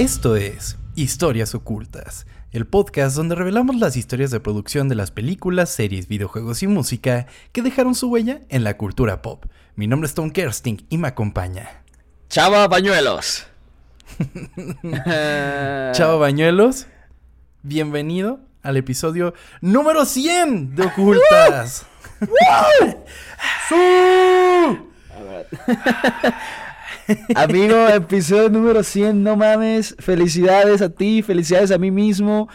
Esto es Historias Ocultas, el podcast donde revelamos las historias de producción de las películas, series, videojuegos y música que dejaron su huella en la cultura pop. Mi nombre es Tom Kersting y me acompaña. Chava Bañuelos. Chava Bañuelos, bienvenido al episodio número 100 de Ocultas. Amigo, episodio número 100, no mames. Felicidades a ti, felicidades a mí mismo.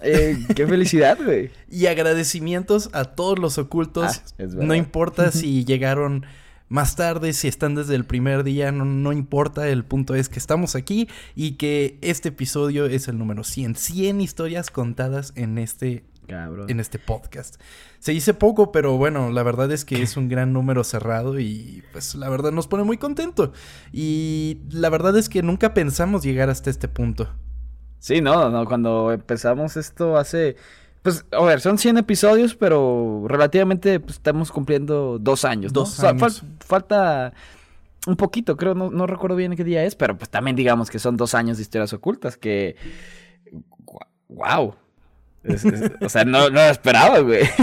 Eh, qué felicidad, güey. Y agradecimientos a todos los ocultos. Ah, no importa si llegaron más tarde, si están desde el primer día, no, no importa. El punto es que estamos aquí y que este episodio es el número 100. 100 historias contadas en este Cabrón. en este podcast. Se dice poco, pero bueno, la verdad es que es un gran número cerrado y pues la verdad nos pone muy contento. Y la verdad es que nunca pensamos llegar hasta este punto. Sí, no, no, cuando empezamos esto hace... Pues, a ver, son 100 episodios, pero relativamente pues, estamos cumpliendo dos años, ¿no? Dos O sea, años. fal- falta un poquito, creo, no, no recuerdo bien qué día es, pero pues también digamos que son dos años de historias ocultas, que... ¡Wow! O sea, no, no lo esperaba, güey.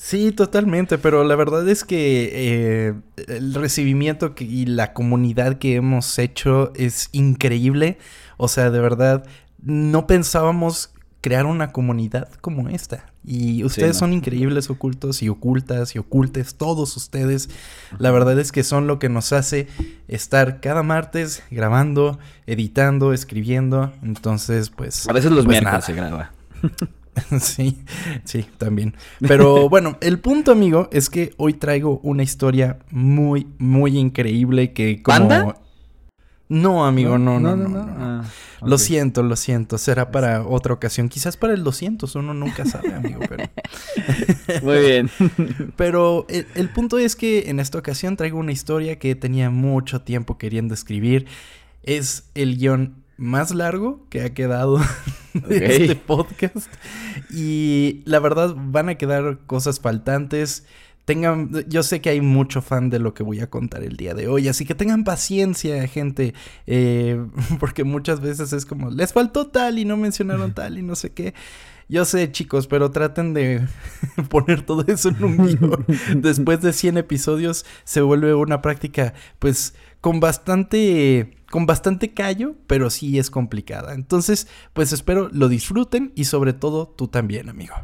Sí, totalmente, pero la verdad es que eh, el recibimiento que- y la comunidad que hemos hecho es increíble. O sea, de verdad, no pensábamos crear una comunidad como esta. Y ustedes no. son increíbles ocultos y ocultas y ocultes, todos ustedes. La verdad es que son lo que nos hace estar cada martes grabando, editando, escribiendo. Entonces, pues... A veces los pues miércoles nada. se graba. Sí, sí, también. Pero bueno, el punto, amigo, es que hoy traigo una historia muy, muy increíble que como... ¿Panda? No, amigo, no, no, no. no, Ah, Lo siento, lo siento. Será para otra ocasión. Quizás para el 200, uno nunca sabe, amigo, pero... Muy bien. Pero el, el punto es que en esta ocasión traigo una historia que tenía mucho tiempo queriendo escribir. Es el guion más largo que ha quedado de este podcast. Y la verdad van a quedar cosas faltantes. Tengan, yo sé que hay mucho fan de lo que voy a contar el día de hoy, así que tengan paciencia, gente, eh, porque muchas veces es como, les faltó tal y no mencionaron tal y no sé qué. Yo sé, chicos, pero traten de poner todo eso en un guion. Después de 100 episodios se vuelve una práctica, pues, con bastante, con bastante callo, pero sí es complicada. Entonces, pues espero lo disfruten y sobre todo tú también, amigo.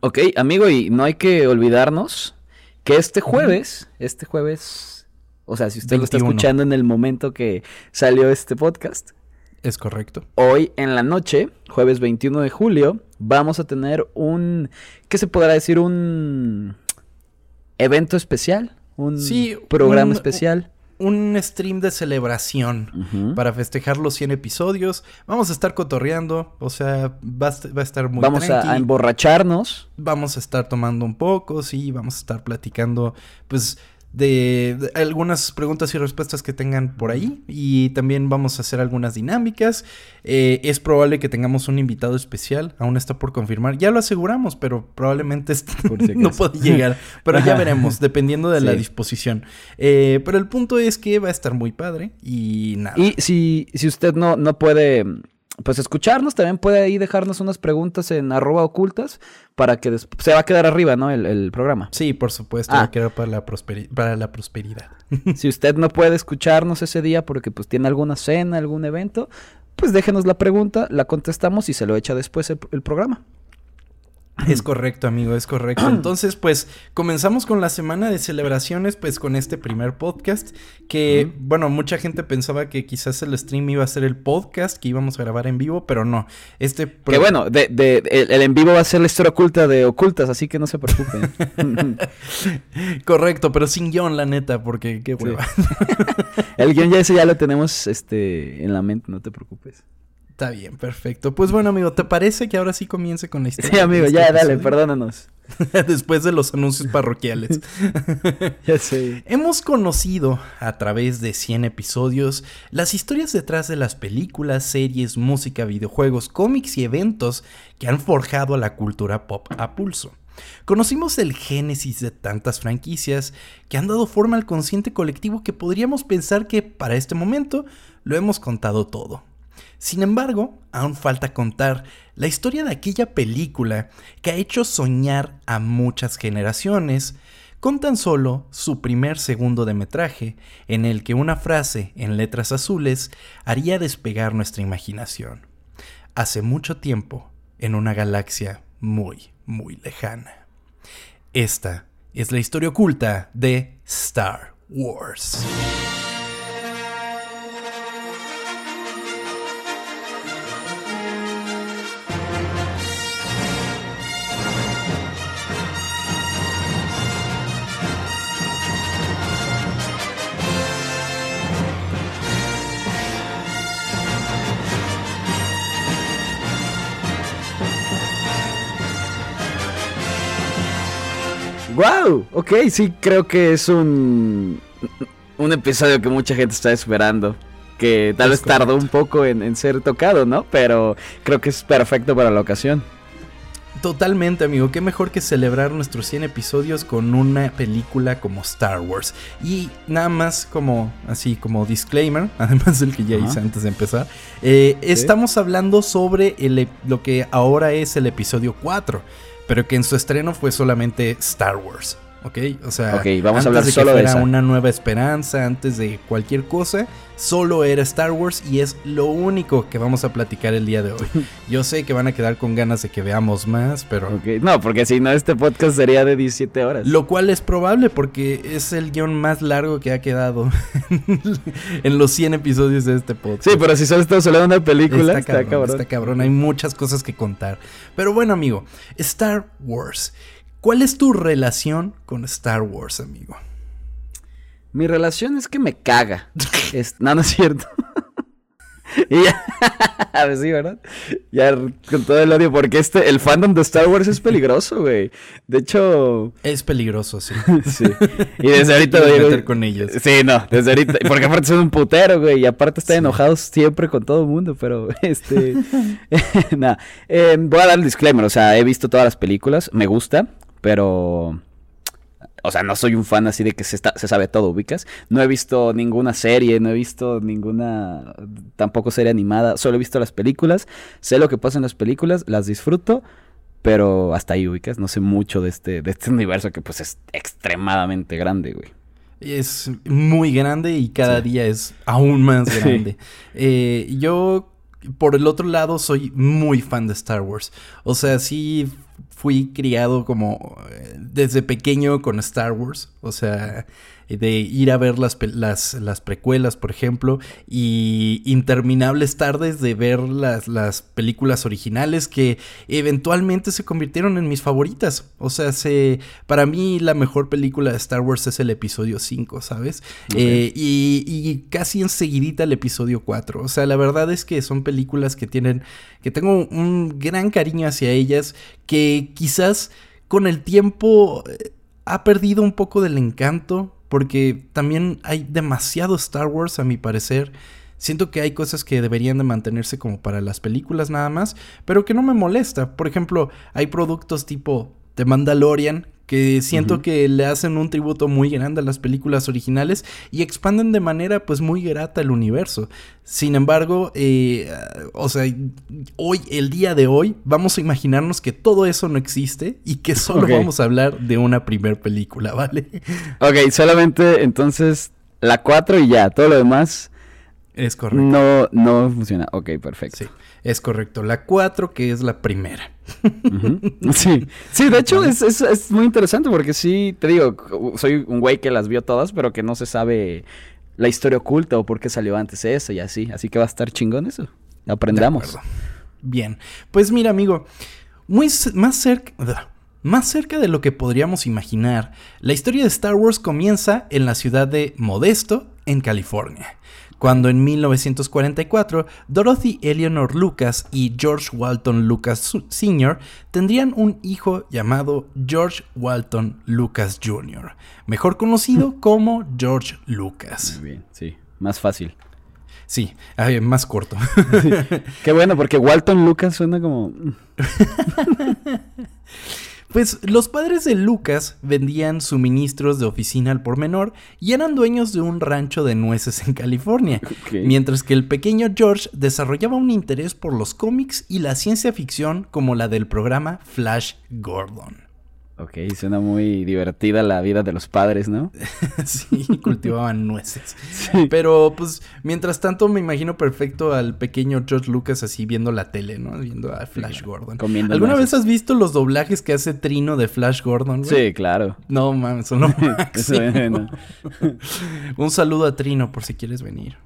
Ok, amigo, y no hay que olvidarnos que este jueves, este jueves, o sea, si usted lo está 21. escuchando en el momento que salió este podcast, ¿Es correcto? hoy en la noche, jueves 21 de julio, vamos a tener un, ¿qué se podrá decir? Un evento especial, un Sí, programa un- especial. Un stream de celebración. Para festejar los 100 episodios, vamos a estar cotorreando, o sea, va a, est- va a estar muy Vamos tranqui. a emborracharnos. vamos a estar tomando un poco, sí, vamos a estar platicando, pues, de, de algunas preguntas y respuestas que tengan por ahí. Y también vamos a hacer algunas dinámicas. Eh, es probable que tengamos un invitado especial, aún está por confirmar. Ya lo aseguramos, pero probablemente est- Por si no puede llegar. Pero ya veremos, dependiendo de la disposición. Eh, pero el punto es que va a estar muy padre y nada. Y si, si usted no, no puede, pues escucharnos, también puede ahí dejarnos unas preguntas en arroba ocultas para que se va a quedar arriba, ¿no? El, el programa. Sí, por supuesto, Ah. va a quedar para la, para la prosperidad. si usted no puede escucharnos ese día porque pues tiene alguna cena, algún evento, pues déjenos la pregunta, la contestamos y se lo echa después el, el programa. Es correcto, amigo, es correcto. Entonces, pues, comenzamos con la semana de celebraciones, pues, con este primer podcast, que, bueno, mucha gente pensaba que quizás el stream iba a ser el podcast que íbamos a grabar en vivo, pero no. Este... Que bueno, de, de- el, el en vivo va a ser la historia oculta de ocultas, así que no se preocupen. Correcto, pero sin guion, la neta, porque qué Sí. hueva. el guion ya ese ya lo tenemos este, en la mente, no te preocupes. Está bien, perfecto. Pues bueno, amigo, ¿te parece que ahora sí comience con la historia? Sí, amigo, este ya, dale, perdónanos. Después de los anuncios parroquiales. Ya sé. Hemos conocido a través de 100 episodios las historias detrás de las películas, series, música, videojuegos, cómics y eventos que han forjado a la cultura pop a pulso. Conocimos el génesis de tantas franquicias que han dado forma al consciente colectivo que podríamos pensar que para este momento lo hemos contado todo. Sin embargo, aún falta contar la historia de aquella película que ha hecho soñar a muchas generaciones con tan solo su primer segundo de metraje en el que una frase en letras azules haría despegar nuestra imaginación. Hace mucho tiempo, en una galaxia muy, muy lejana. Esta es la historia oculta de Star Wars. ¡Wow! Ok, sí, creo que es un, un episodio que mucha gente está esperando. Que tal vez tardó un poco en, ser tocado, ¿no? Pero creo que es perfecto para la ocasión. Totalmente, amigo. Qué mejor que celebrar nuestros 100 episodios con una película como Star Wars. Y nada más como, así como disclaimer, además del que ya hice antes de empezar, eh, estamos hablando sobre el, lo que ahora es el episodio 4 pero que en su estreno fue solamente Star Wars. ¿Ok? O sea, vamos a hablar de solo que una nueva esperanza, antes de cualquier cosa, solo era Star Wars y es lo único que vamos a platicar el día de hoy. Yo sé que van a quedar con ganas de que veamos más, pero... No, porque si no, este podcast sería de 17 horas. Lo cual es probable porque es el guion más largo que ha quedado en los 100 episodios de este podcast. Sí, pero si solo estamos hablando de una película, está, está cabrón. Está cabrón, hay muchas cosas que contar. Pero bueno, amigo, Star Wars. ¿Cuál es tu relación con Star Wars, amigo? Mi relación es que me caga. es, no, no es cierto. y ya, a ver, sí, ¿verdad? Ya con todo el odio, porque este, el fandom de Star Wars es peligroso, güey. De hecho. Es peligroso, sí. sí. Y desde ahorita voy a meter con ellos. Sí, no, desde ahorita. Porque aparte son un putero, güey. Y aparte están enojados siempre con todo el mundo, pero este. nada. Eh, voy a dar el disclaimer. O sea, he visto todas las películas, me gusta. Pero... O sea, no soy un fan así de que se, se sabe todo, ubicas. No he visto ninguna serie, no he visto ninguna, tampoco serie animada, solo he visto las películas, sé lo que pasa en las películas, las disfruto, pero hasta ahí ubicas, no sé mucho de este, de este universo que pues es extremadamente grande, güey. Es muy grande y cada día es aún más grande. Eh, yo, por el otro lado, soy muy fan de Star Wars. O sea, sí fui criado como eh, desde pequeño con Star Wars, o sea, de ir a ver las, las, las, precuelas, por ejemplo, y interminables tardes de ver las, las, películas originales que eventualmente se convirtieron en mis favoritas. O sea, se, para mí la mejor película de Star Wars es el episodio 5, ¿sabes? Eh, y, y, casi enseguidita el episodio 4. O sea, la verdad es que son películas que tienen, que tengo un gran cariño hacia ellas, que quizás con el tiempo eh, ha perdido un poco del encanto, porque también hay demasiado Star Wars a mi parecer. Siento que hay cosas que deberían de mantenerse como para las películas nada más, pero que no me molesta. Por ejemplo, hay productos tipo The Mandalorian que siento que le hacen un tributo muy grande a las películas originales y expanden de manera pues muy grata el universo. Sin embargo, eh, o sea, hoy, el día de hoy, vamos a imaginarnos que todo eso no existe y que solo vamos a hablar de una primer película, ¿vale? Ok, solamente entonces la 4 y ya, todo lo demás... Es correcto. No, no funciona. Ok, perfecto. Sí, es correcto. La 4, que es la primera. Sí, sí, de hecho es, es, muy interesante porque sí, te digo, soy un güey que las vio todas, pero que no se sabe la historia oculta o por qué salió antes eso y así. Así que va a estar chingón eso. Aprendamos. Bien, pues mira, amigo, muy más cerca. Más cerca de lo que podríamos imaginar, la historia de Star Wars comienza en la ciudad de Modesto, en California cuando en 1944 Dorothy Eleanor Lucas y George Walton Lucas Sr. tendrían un hijo llamado George Walton Lucas Jr., mejor conocido como George Lucas. Muy bien, sí, más fácil. Sí, más corto. Qué bueno, porque Walton Lucas suena como... Pues los padres de Lucas vendían suministros de oficina al por menor y eran dueños de un rancho de nueces en California, mientras que el pequeño George desarrollaba un interés por los cómics y la ciencia ficción como la del programa Flash Gordon. Ok, suena muy divertida la vida de los padres, ¿no? sí, cultivaban nueces. Pero pues mientras tanto me imagino perfecto al pequeño George Lucas así viendo la tele, ¿no? Viendo a Flash Gordon. ¿Alguna vez has visto los doblajes que hace Trino de Flash Gordon? Sí, claro. No mames, son lo máximo. Un saludo a Trino por si quieres venir.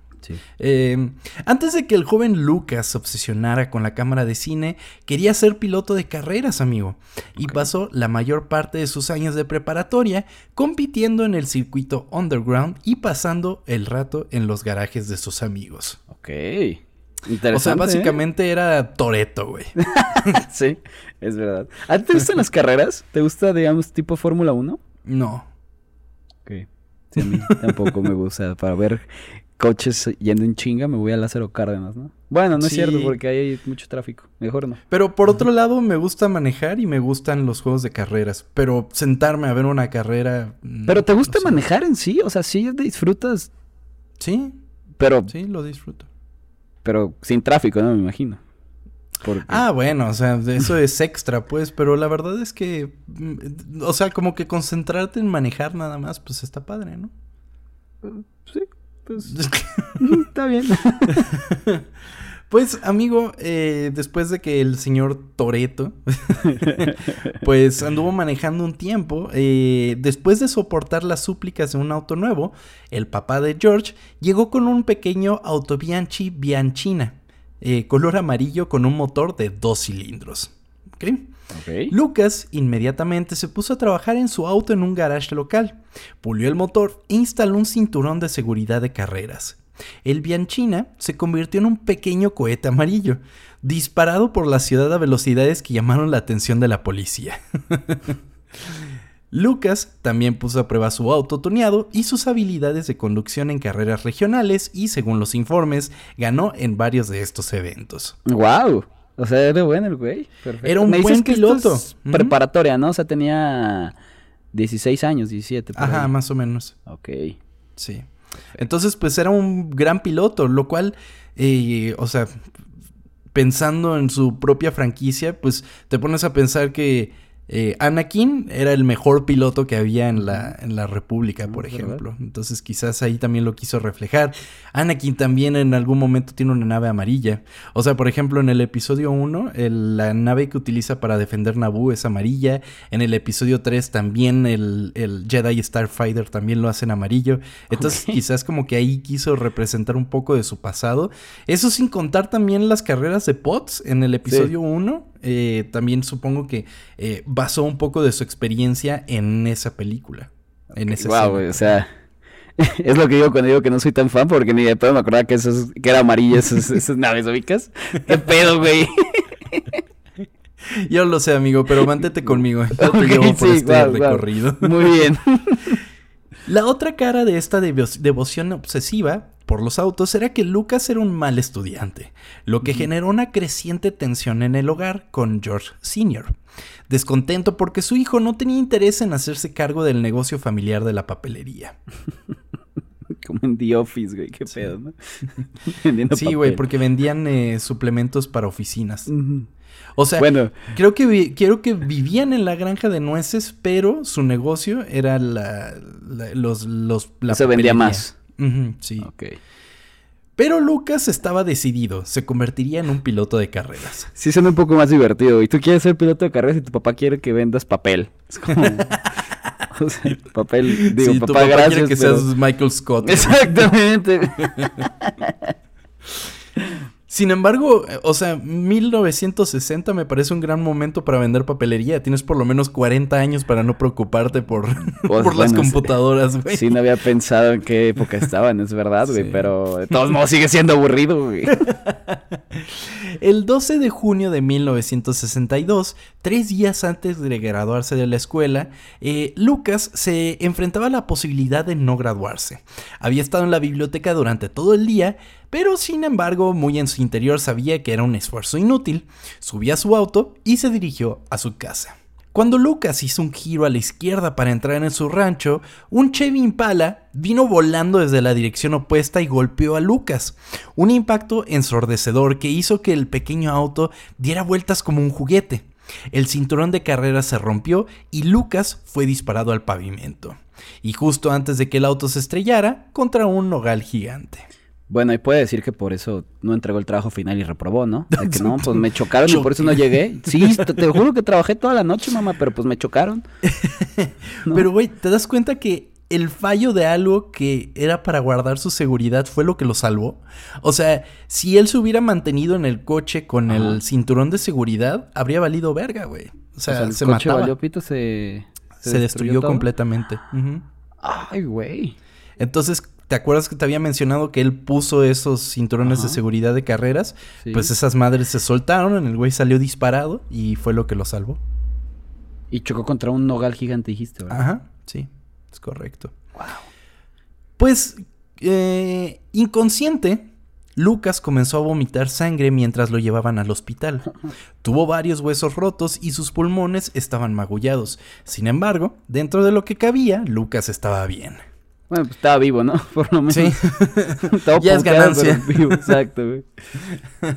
Em, antes de que el joven Lucas se obsesionara con la cámara de cine, quería ser piloto de carreras, amigo. Y pasó la mayor parte de sus años de preparatoria compitiendo en el circuito underground y pasando el rato en los garajes de sus amigos. Ok. Interesante, o sea, ¿eh? básicamente era Toreto, güey. sí, es verdad. ¿A ti te gustan las carreras? ¿Te gusta, digamos, tipo Fórmula 1? No. Ok. Sí, a mí tampoco me gusta. Para ver coches yendo en chinga, me voy a Lázaro Cárdenas, ¿no? Bueno, no es cierto, porque ahí hay mucho tráfico. Mejor no. Pero por otro lado, me gusta manejar y me gustan los juegos de carreras. Pero sentarme a ver una carrera. Mm, ¿Pero te gusta manejar en sí? O sea, sí disfrutas. Sí. Pero. Sí, lo disfruto. Pero sin tráfico, ¿no? Me imagino. Ah, bueno, o sea, eso es extra, pues, pero la verdad es que, mm, o sea, como que concentrarte en manejar nada más, pues está padre, ¿no? Sí, pues, está bien. Pues, amigo, eh, después de que el señor Toreto, pues anduvo manejando un tiempo, eh, después de soportar las súplicas de un auto nuevo, el papá de George llegó con un pequeño auto Bianchi Bianchina, eh, color amarillo con un motor de dos cilindros. ¿Okay? Lucas inmediatamente se puso a trabajar en su auto en un garage local, pulió el motor e instaló un cinturón de seguridad de carreras. El Bianchina se convirtió en un pequeño cohete amarillo, disparado por la ciudad a velocidades que llamaron la atención de la policía. Lucas también puso a prueba su auto tuneado y sus habilidades de conducción en carreras regionales y, según los informes, ganó en varios de estos eventos. ¡Wow! O sea, era bueno el güey. Perfecto. Era un buen piloto. Preparatoria, ¿no? O sea, tenía 16 años, 17. Ajá, más o menos. Ok. Sí. Entonces, pues era un gran piloto, lo cual, eh, o sea, pensando en su propia franquicia, pues te pones a pensar que eh, Anakin era el mejor piloto que había en la, en la República, por ejemplo. Entonces quizás ahí también lo quiso reflejar. Anakin también en algún momento tiene una nave amarilla. O sea, por ejemplo, en el episodio 1, la nave que utiliza para defender Naboo es amarilla. En el episodio 3 también el, el Jedi Starfighter también lo hacen amarillo. Entonces quizás como que ahí quiso representar un poco de su pasado. Eso sin contar también las carreras de Pots en el episodio 1. Eh, también supongo que eh, basó un poco de su experiencia en esa película. En ese wow, o sea, es lo que digo cuando digo que no soy tan fan, porque ni de pedo me acordaba que, esos, que era amarilla esas, naves ubicas. ¿Qué pedo, güey? Yo lo sé, amigo, pero mantente conmigo. Yo te llevo por este recorrido. Muy bien. La otra cara de esta devoción obsesiva por los autos era que Lucas era un mal estudiante, lo que generó una creciente tensión en el hogar con George Sr., descontento porque su hijo no tenía interés en hacerse cargo del negocio familiar de la papelería. Como en The Office, güey, qué pedo, ¿no? sí, güey, porque vendían eh, suplementos para oficinas. O sea, bueno. creo que, quiero que vivían en la granja de nueces, pero su negocio era la, los, los, la Se vendía más sí. Ok. Pero Lucas estaba decidido, se convertiría en un piloto de carreras. Sí, suena un poco más divertido. Y tú quieres ser piloto de carreras y tu papá quiere que vendas papel. Es como... o sea, papel, digo, sí, papá, tu quiere que seas Michael Scott. Exactamente. Sin embargo, o sea, 1960 me parece un gran momento para vender papelería. Tienes por lo menos 40 años para no preocuparte por, pues, por las computadoras, güey. Sí, no había pensado en qué época estaban, es verdad, güey. Pero de todos modos sigue siendo aburrido, güey. El 12 de junio de 1962, tres días antes de graduarse de la escuela, eh, Lucas se enfrentaba a la posibilidad de no graduarse. Había estado en la biblioteca durante todo el día, pero sin embargo muy en su interior sabía que era un esfuerzo inútil, subió a su auto y se dirigió a su casa. Cuando Lucas hizo un giro a la izquierda para entrar en su rancho, un Chevy Impala vino volando desde la dirección opuesta y golpeó a Lucas. Un impacto ensordecedor que hizo que el pequeño auto diera vueltas como un juguete. El cinturón de carrera se rompió y Lucas fue disparado al pavimento. Y justo antes de que el auto se estrellara contra un nogal gigante. Bueno, y puede decir que por eso no entregó el trabajo final y reprobó, ¿no? De que no, pues me chocaron y por eso no llegué. Sí, te, te, juro que trabajé toda la noche, mamá, pero pues me chocaron. ¿No? Pero, güey, ¿te das cuenta que el fallo de algo que era para guardar su seguridad fue lo que lo salvó? O sea, si él se hubiera mantenido en el coche con Ajá. el cinturón de seguridad, habría valido verga, güey. O sea, o sea el se coche mataba. valió pito, se... Se, se destruyó, destruyó completamente. Uh -huh. Ay, güey. Entonces, ¿Te acuerdas que te había mencionado que él puso esos cinturones Ajá. de seguridad de carreras? Sí. Pues esas madres se soltaron, el güey salió disparado y fue lo que lo salvó. Y chocó contra un nogal gigante, dijiste, ¿verdad? Ajá, sí, es correcto. Wow. Pues, eh, inconsciente, Lucas comenzó a vomitar sangre mientras lo llevaban al hospital. Tuvo varios huesos rotos y sus pulmones estaban magullados. Sin embargo, dentro de lo que cabía, Lucas estaba bien. Bueno, pues estaba vivo, ¿no? Por lo menos. Sí. ya es ganancia. Vivo. Exacto, güey.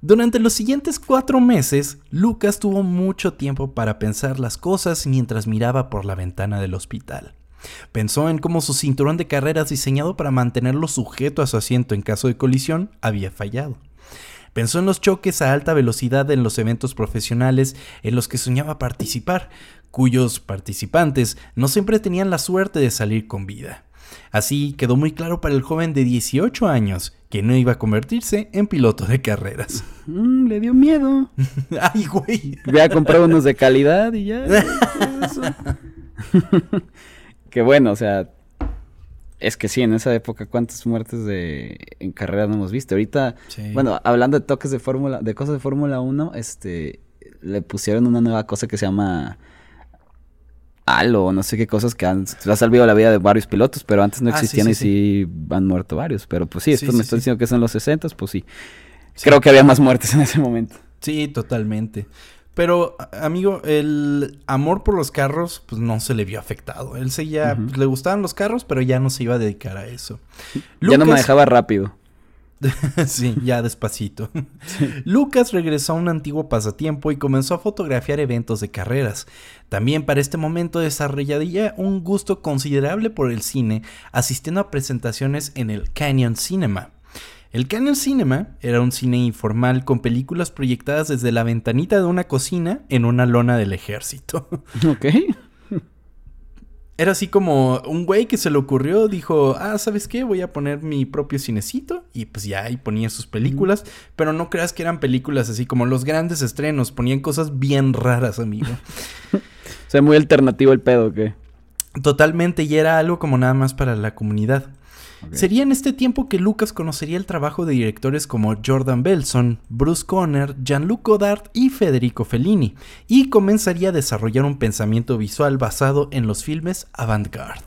Durante los siguientes cuatro meses, Lucas tuvo mucho tiempo para pensar las cosas mientras miraba por la ventana del hospital. Pensó en cómo su cinturón de carreras diseñado para mantenerlo sujeto a su asiento en caso de colisión había fallado. Pensó en los choques a alta velocidad en los eventos profesionales en los que soñaba participar, cuyos participantes no siempre tenían la suerte de salir con vida. Así quedó muy claro para el joven de 18 años que no iba a convertirse en piloto de carreras. Mm, le dio miedo. Ay, güey. Voy a comprar unos de calidad y ya. que bueno, o sea, es que sí, en esa época, ¿cuántas muertes de en carrera no hemos visto? Ahorita, sí. bueno, hablando de toques de fórmula, de cosas de Fórmula 1, este, le pusieron una nueva cosa que se llama halo o no sé qué cosas que han, ha salvado la vida de varios pilotos, pero antes no existían ah, sí, sí, y sí, han muerto varios. Pero pues sí, esto me está diciendo que son los 60, pues sí. Creo que había más muertes en ese momento. Sí, totalmente. Pero, amigo, el amor por los carros, pues no se le vio afectado. Él seguía, uh -huh. le gustaban los carros, pero ya no se iba a dedicar a eso. Lucas, ya no manejaba rápido. sí, ya despacito. Sí. Lucas regresó a un antiguo pasatiempo y comenzó a fotografiar eventos de carreras. También para este momento desarrollaría un gusto considerable por el cine, asistiendo a presentaciones en el Canyon Cinema. El Canyon Cinema era un cine informal con películas proyectadas desde la ventanita de una cocina en una lona del ejército. Ok. Era así como un güey que se le ocurrió, dijo, ah, ¿sabes qué? Voy a poner mi propio cinecito. Y pues ya ahí ponía sus películas. Mm. Pero no creas que eran películas así como los grandes estrenos. Ponían cosas bien raras, amigo. o sea, muy alternativo el pedo, ¿qué? Totalmente, y era algo como nada más para la comunidad. Sería en este tiempo que Lucas conocería el trabajo de directores como Jordan Belson, Bruce Conner, Jean-Luc Godard y Federico Fellini, y comenzaría a desarrollar un pensamiento visual basado en los filmes avant-garde.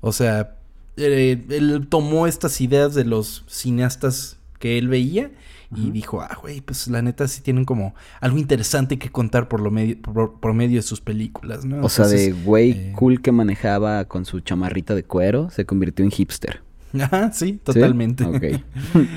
O sea, eh, él tomó estas ideas de los cineastas que él veía uh -huh. dijo, ah, güey, pues la neta sí tienen como algo interesante que contar por, lo medio, por, por medio de sus películas, ¿no? O Entonces, sea, de güey eh... cool que manejaba con su chamarrita de cuero, se convirtió en hipster. Ajá, sí, totalmente. ¿Sí? Ok.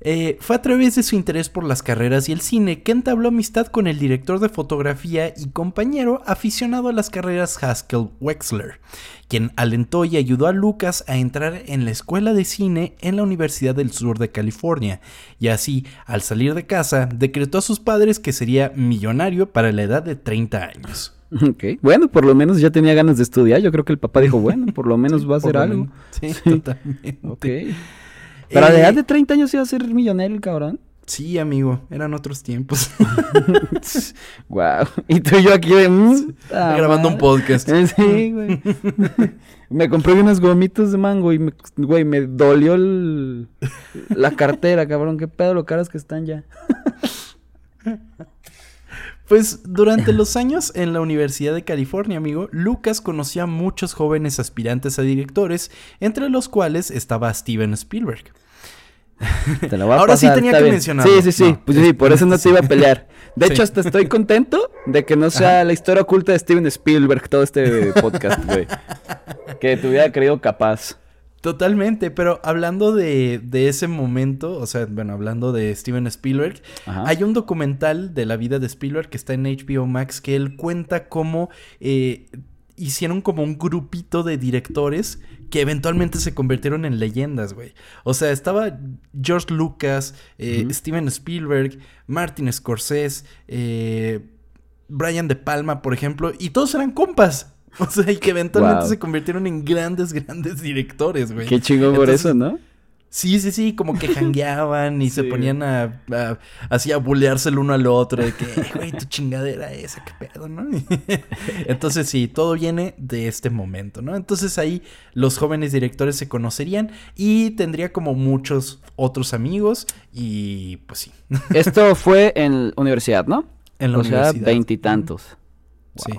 Eh, fue a través de su interés por las carreras y el cine que entabló amistad con el director de fotografía y compañero aficionado a las carreras Haskell Wexler, quien alentó y ayudó a Lucas a entrar en la escuela de cine en la Universidad del Sur de California, y así, al salir de casa, decretó a sus padres que sería millonario para la edad de 30 años. Ok, bueno, por lo menos ya tenía ganas de estudiar. Yo creo que el papá dijo, bueno, por lo menos va a hacer algo. Sí, sí, totalmente. Ok. Pero a la edad de 30 años iba a ser millonario el cabrón. Sí, amigo, eran otros tiempos. wow. Y tú y yo aquí de... Mm, ah, grabando man. un podcast. Sí, güey. me compré unas gomitas de mango y, me, güey, me dolió el, la cartera, cabrón. Qué pedo lo caras que están ya. Pues durante los años en la Universidad de California, amigo, Lucas conoció a muchos jóvenes aspirantes a directores, entre los cuales estaba Steven Spielberg. Te lo voy a Ahora sí tenía que bien. mencionarlo. Sí, sí, sí. No, pues sí, por eso no te iba a pelear. De Sí. hecho, hasta estoy contento de que no sea la historia oculta de Steven Spielberg todo este podcast, güey. Que te hubiera creído capaz. Totalmente, pero hablando de, de ese momento, o sea, bueno, hablando de Steven Spielberg, Ajá. hay un documental de la vida de Spielberg que está en HBO Max que él cuenta cómo eh, hicieron como un grupito de directores que eventualmente se convirtieron en leyendas, güey. O sea, estaba George Lucas, eh. Steven Spielberg, Martin Scorsese, eh, Brian De Palma, por ejemplo, y todos eran compas. O sea, y que eventualmente Wow. se convirtieron en grandes, grandes directores, güey. Qué chingón por Entonces, eso, ¿no? Sí, sí, sí, como que jangueaban y se ponían a, a- así a bulearse el uno al otro de que, "Eh, güey, tu chingadera esa, qué pedo, ¿no? Entonces sí, todo viene de este momento, ¿no? Entonces ahí los jóvenes directores se conocerían y tendría como muchos otros amigos y pues sí, Esto fue en universidad, ¿no? en la o sea, universidad. veintitantos. Sí.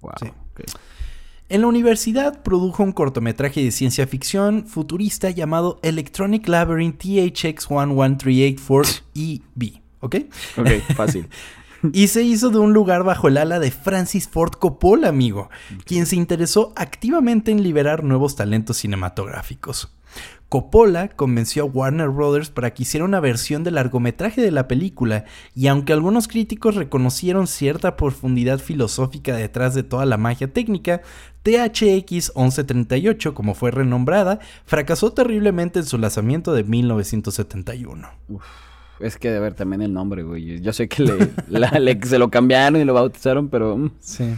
Wow. Sí. En la universidad produjo un cortometraje de ciencia ficción futurista llamado Electronic Labyrinth THX11384EB, ¿ok? Ok, fácil. Y se hizo de un lugar bajo el ala de Francis Ford Coppola, amigo, quien se interesó activamente en liberar nuevos talentos cinematográficos. Coppola convenció a Warner Brothers para que hiciera una versión del largometraje de la película, y aunque algunos críticos reconocieron cierta profundidad filosófica detrás de toda la magia técnica, THX 1138, como fue renombrada, fracasó terriblemente en su lanzamiento de 1971. Es que de ver también el nombre, güey. Yo sé que le, la- le- se lo cambiaron y lo bautizaron, pero. mm, Sí.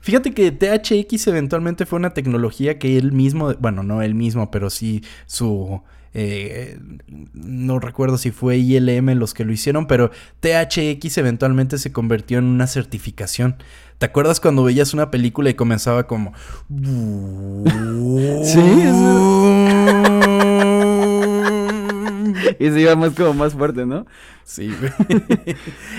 Fíjate que THX eventualmente fue una tecnología que él mismo, bueno, no él mismo, pero sí su... eh, no recuerdo si fue ILM los que lo hicieron, pero THX eventualmente se convirtió en una certificación. ¿Te acuerdas cuando veías una película y comenzaba como... Sí, Y se iba más como más fuerte, ¿no? Sí, güey.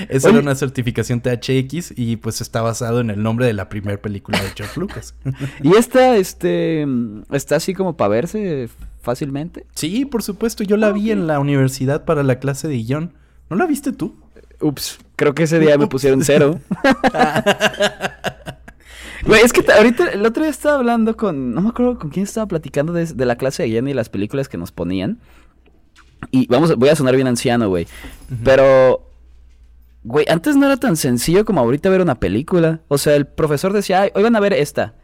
Esa Oye. era una certificación THX y pues está basado en el nombre de la primera película de George Lucas. Y esta, este. Está así como para verse fácilmente. Sí, por supuesto, yo la vi en la universidad para la clase de guion. ¿No la viste tú? Ups, creo que ese día me pusieron cero. Güey, es que ahorita el otro día estaba hablando con. No me acuerdo con quién estaba platicando de, de la clase de guion y las películas que nos ponían. Y vamos, a- voy a sonar bien anciano, güey. Pero. Güey, antes no era tan sencillo como ahorita ver una película. O sea, el profesor decía, "Ay, hoy van a ver esta.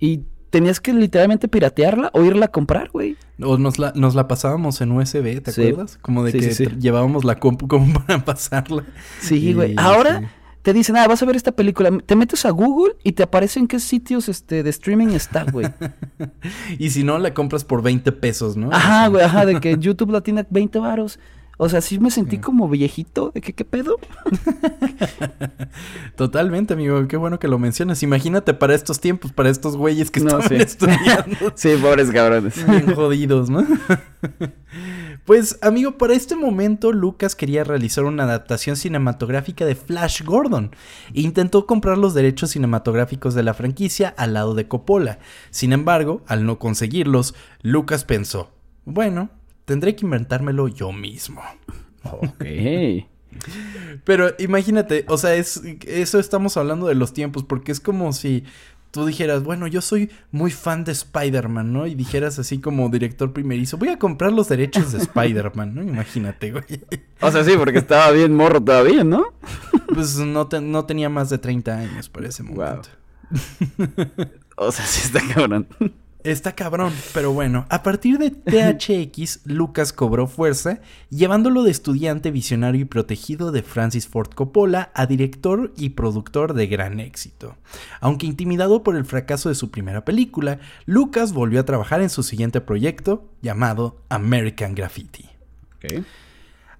Y tenías que literalmente piratearla o irla a comprar, güey. O nos la, nos la pasábamos en USB, ¿te Sí. acuerdas? Como de Sí, que sí, llevábamos la compu como para pasarla. Sí, güey. Ahora. Te dicen, ah, vas a ver esta película. Te metes a Google y te aparece en qué sitios este, de streaming está, güey. Y si no, la compras por 20 pesos, ¿no? Ajá, güey, ajá, de que YouTube la tiene a 20 varos. O sea, sí me sentí como viejito, de que qué pedo. Totalmente, amigo. Qué bueno que lo mencionas. Imagínate para estos tiempos, para estos güeyes que No, estaban sí. estudiando. Sí, pobres cabrones. Bien jodidos, ¿no? Pues, amigo, para este momento Lucas quería realizar una adaptación cinematográfica de Flash Gordon e intentó comprar los derechos cinematográficos de la franquicia al lado de Coppola. Sin embargo, al no conseguirlos, Lucas pensó, bueno, tendré que inventármelo yo mismo. Ok. Pero imagínate, o sea, es eso estamos hablando de los tiempos, porque es como si tú dijeras, bueno, yo soy muy fan de Spider-Man, ¿no? Y dijeras así como director primerizo, voy a comprar los derechos de Spider-Man, ¿no? Imagínate, güey. O sea, sí, porque estaba bien morro todavía, ¿no? Pues no, te- no tenía más de 30 años para ese momento. O sea, sí está cabrón. Está cabrón, pero bueno, a partir de THX, Lucas cobró fuerza, llevándolo de estudiante visionario y protegido de Francis Ford Coppola a director y productor de gran éxito. Aunque intimidado por el fracaso de su primera película, Lucas volvió a trabajar en su siguiente proyecto, llamado American Graffiti.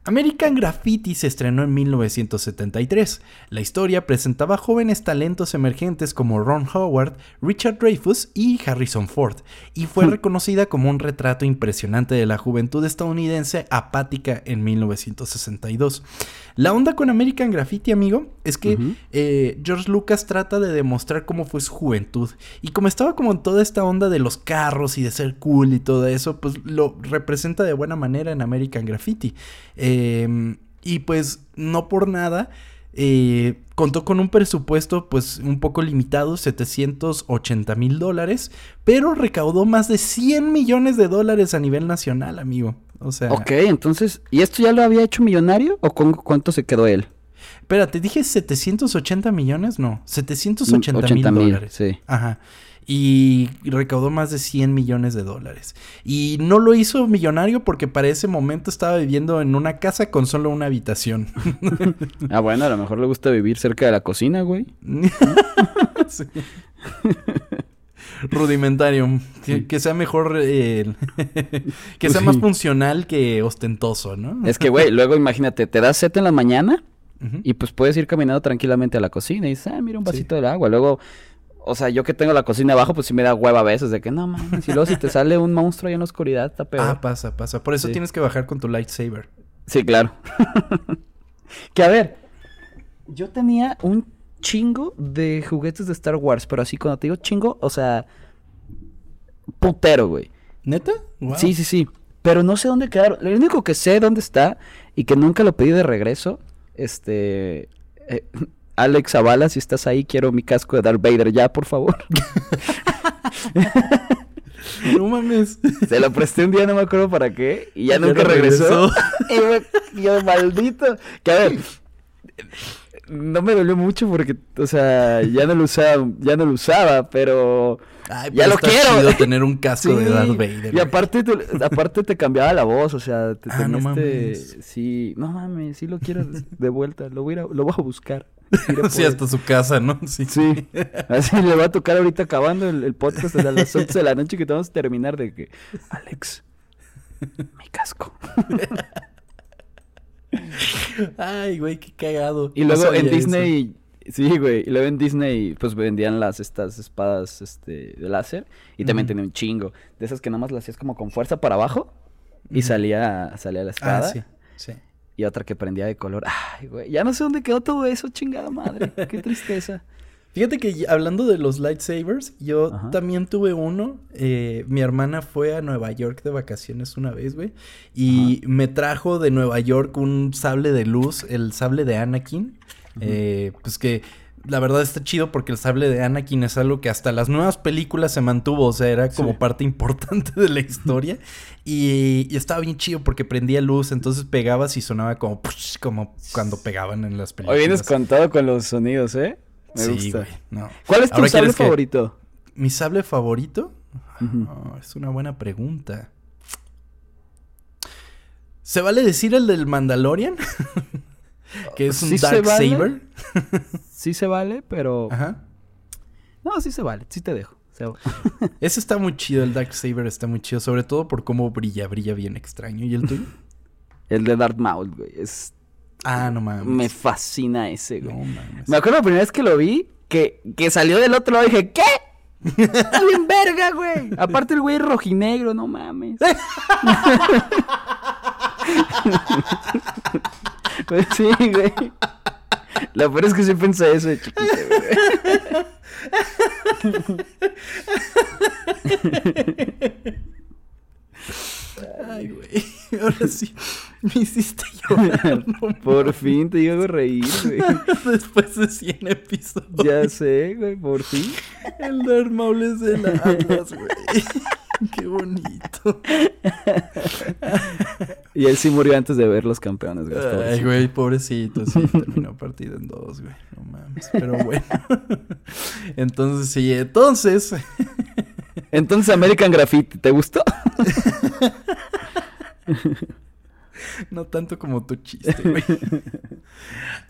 American Graffiti se estrenó en 1973. La historia presentaba jóvenes talentos emergentes como Ron Howard, Richard Dreyfuss y Harrison Ford, y fue reconocida como un retrato impresionante de la juventud estadounidense apática en 1962. La onda con American Graffiti, amigo, es que eh, George Lucas trata de demostrar cómo fue su juventud. Y como estaba como en toda esta onda de los carros y de ser cool y todo eso, pues lo representa de buena manera en American Graffiti. Em, y pues no por nada. Eh, contó con un presupuesto pues un poco limitado, 780 mil dólares, pero recaudó más de 100 millones de dólares a nivel nacional, amigo. O sea... Ok, entonces, ¿y esto ya lo había hecho millonario o con cuánto se quedó él? Espérate, dije 780 millones, no, 780 mil dólares. Sí. Ajá. Y recaudó más de 100 millones de dólares. Y no lo hizo millonario porque para ese momento estaba viviendo en una casa con solo una habitación. ah, bueno, a lo mejor le gusta vivir cerca de la cocina, güey. sí. Rudimentario. Que, sea mejor. Eh, que sea más funcional que ostentoso, ¿no? Es que, güey, luego imagínate, te das set en la mañana y pues puedes ir caminando tranquilamente a la cocina y dices, ah, mira un vasito de agua. Luego. O sea, yo que tengo la cocina abajo, pues sí me da hueva a veces de que no mames. Y luego si te sale un monstruo ahí en la oscuridad, está peor. Ah, pasa, pasa. Por eso tienes que bajar con tu lightsaber. Sí, claro. que a ver, yo tenía un chingo de juguetes de Star Wars, pero así cuando te digo chingo, o sea, putero, güey. ¿Neta? Sí, sí, sí. Pero no sé dónde quedaron. Lo único que sé dónde está y que nunca lo pedí de regreso, este... Eh, Alex Zavala, si estás ahí, quiero mi casco de Darth Vader ya, por favor. no mames. Se lo presté un día, no me acuerdo para qué, y ya, nunca regresó. y yo, maldito. Que a ver, no me dolió mucho porque, o sea, ya no lo usaba, ya no lo usaba, pero ya lo quiero. Chido tener un casco de Darth Vader. Y aparte, aparte te cambiaba la voz, o sea, te ah, no este, mames. sí, no mames, sí lo quiero de vuelta, lo voy a, lo voy a buscar. Sí, hasta su casa, ¿no? Sí. sí. Así le va a tocar ahorita acabando el, podcast a las 11 de la noche que vamos a terminar de que, Alex, mi casco. Ay, güey, qué cagado. Y luego en Disney, sí, güey, y luego en Disney, pues vendían las, estas espadas, este, de láser, y también tenía un chingo, de esas que nada más las hacías como con fuerza para abajo, y salía, salía la espada. Ah, sí, sí. Y otra que prendía de color. Ay, güey, ya no sé dónde quedó todo eso, chingada madre, qué tristeza. Fíjate que hablando de los lightsabers, yo también tuve uno. Eh, mi hermana fue a Nueva York de vacaciones una vez, güey. Y me trajo de Nueva York un sable de luz, el sable de Anakin. Eh, pues que la verdad está chido porque el sable de Anakin es algo que hasta las nuevas películas se mantuvo, o sea, era como parte importante de la historia. y, estaba bien chido porque prendía luz, entonces pegabas y sonaba como, como cuando pegaban en las películas. Hoy vienes contado con los sonidos, ¿eh? sí, Güey, no. ¿Cuál es tu sable favorito? ¿Mi sable favorito? es una buena pregunta. ¿Se vale decir el del Mandalorian? que es un Dark Saber. sí se vale, pero. Ajá. No, sí se vale, sí te dejo. Ese está muy chido, el Dark Saber está muy chido, sobre todo por cómo brilla, brilla bien extraño. ¿Y el tuyo? el de Darth Maul, güey. Es Ah, no mames. Me fascina ese, güey. No mames. Me acuerdo la primera vez que lo vi, que, que salió del otro lado y dije, ¿qué? Está bien verga, güey. Aparte el güey es rojinegro, no mames. Pues sí, güey. La peor es que sí pensé eso de chiquito, güey. Ay, güey. Ahora sí me hiciste llorar. por fin te a reír, güey. Después de 100 episodios. Ya sé, güey, por fin. El dar maules de la Atlas, güey. Qué bonito. y él sí murió antes de ver los campeones. Ay, güey, pobrecito. Sí, terminó partido en dos, güey. No mames. Pero bueno. Entonces, sí, entonces. Entonces, American Graffiti, ¿te gustó? No tanto como tu chiste, güey.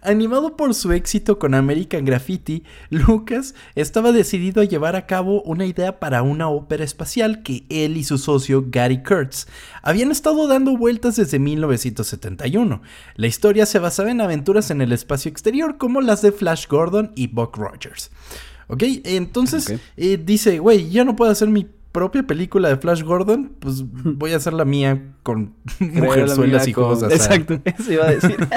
Animado por su éxito con American Graffiti, Lucas estaba decidido a llevar a cabo una idea para una ópera espacial que él y su socio Gary Kurtz habían estado dando vueltas desde 1971. La historia se basaba en aventuras en el espacio exterior como las de Flash Gordon y Buck Rogers. ¿Ok? Entonces eh, dice, güey, ya no puedo hacer mi propia película de Flash Gordon, pues voy a hacer la mía con mujerzuelas y cosas. Exacto, eso iba a decir.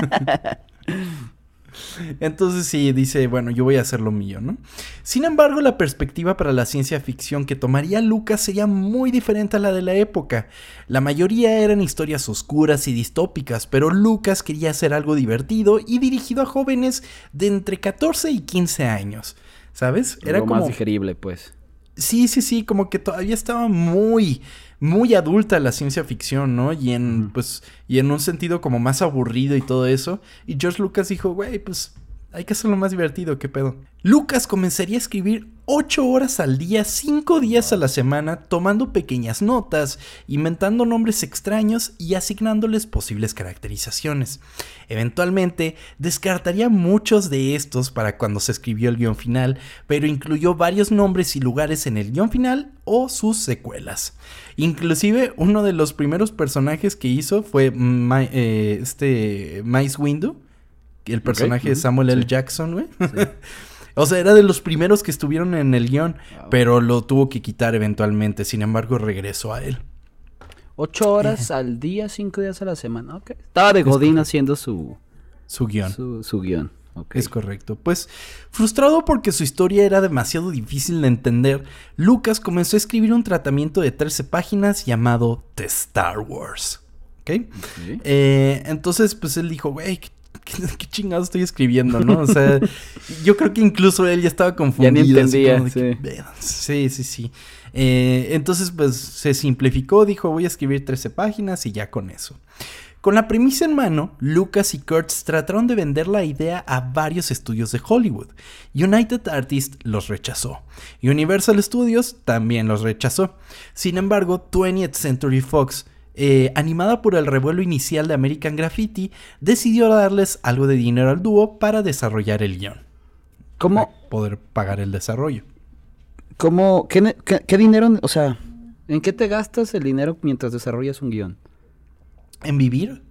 Entonces sí, dice, bueno, yo voy a hacer lo mío, ¿no? Sin embargo, la perspectiva para la ciencia ficción que tomaría Lucas sería muy diferente a la de la época. La mayoría eran historias oscuras y distópicas, pero Lucas quería hacer algo divertido y dirigido a jóvenes de entre 14 y 15 años. ¿Sabes? Era como más digerible, pues. Sí, sí, sí, como que todavía estaba muy, muy adulta la ciencia ficción, ¿no? Y en, pues, y en un sentido como más aburrido y todo eso. Y George Lucas dijo, güey, pues hay que hacerlo más divertido, ¿qué pedo? Lucas comenzaría a escribir 8 horas al día, 5 días a la semana, tomando pequeñas notas, inventando nombres extraños y asignándoles posibles caracterizaciones. Eventualmente, descartaría muchos de estos para cuando se escribió el guion final, pero incluyó varios nombres y lugares en el guion final o sus secuelas. Inclusive, uno de los primeros personajes que hizo fue eh, este Mice Windu, el personaje de Samuel L. Jackson, güey. o sea, era de los primeros que estuvieron en el guion, pero lo tuvo que quitar eventualmente. Sin embargo, regresó a él. Ocho horas al día, cinco días a la semana. Ok. Estaba de Godín haciendo su... Su guion. Su, guion. Es correcto. Pues, frustrado porque su historia era demasiado difícil de entender, Lucas comenzó a escribir un tratamiento de 13 páginas llamado The Star Wars. ¿Ok? Eh, entonces, pues él dijo, güey, ¿qué, chingado estoy escribiendo, no? O sea, yo creo que incluso él ya estaba confundido. Ya entendía, sí. sí. sí, sí, eh, entonces, pues se simplificó, dijo, voy a escribir 13 páginas y ya con eso. Con la premisa en mano, Lucas y Kurtz trataron de vender la idea a varios estudios de Hollywood. United Artists los rechazó. Universal Studios también los rechazó. Sin embargo, 20th Century Fox eh, animada por el revuelo inicial de American Graffiti, decidió darles algo de dinero al dúo para desarrollar el guion. ¿Cómo? poder pagar el desarrollo. ¿Cómo? Qué, qué, dinero? O sea, ¿en qué te gastas el dinero mientras desarrollas un guion? ¿En vivir?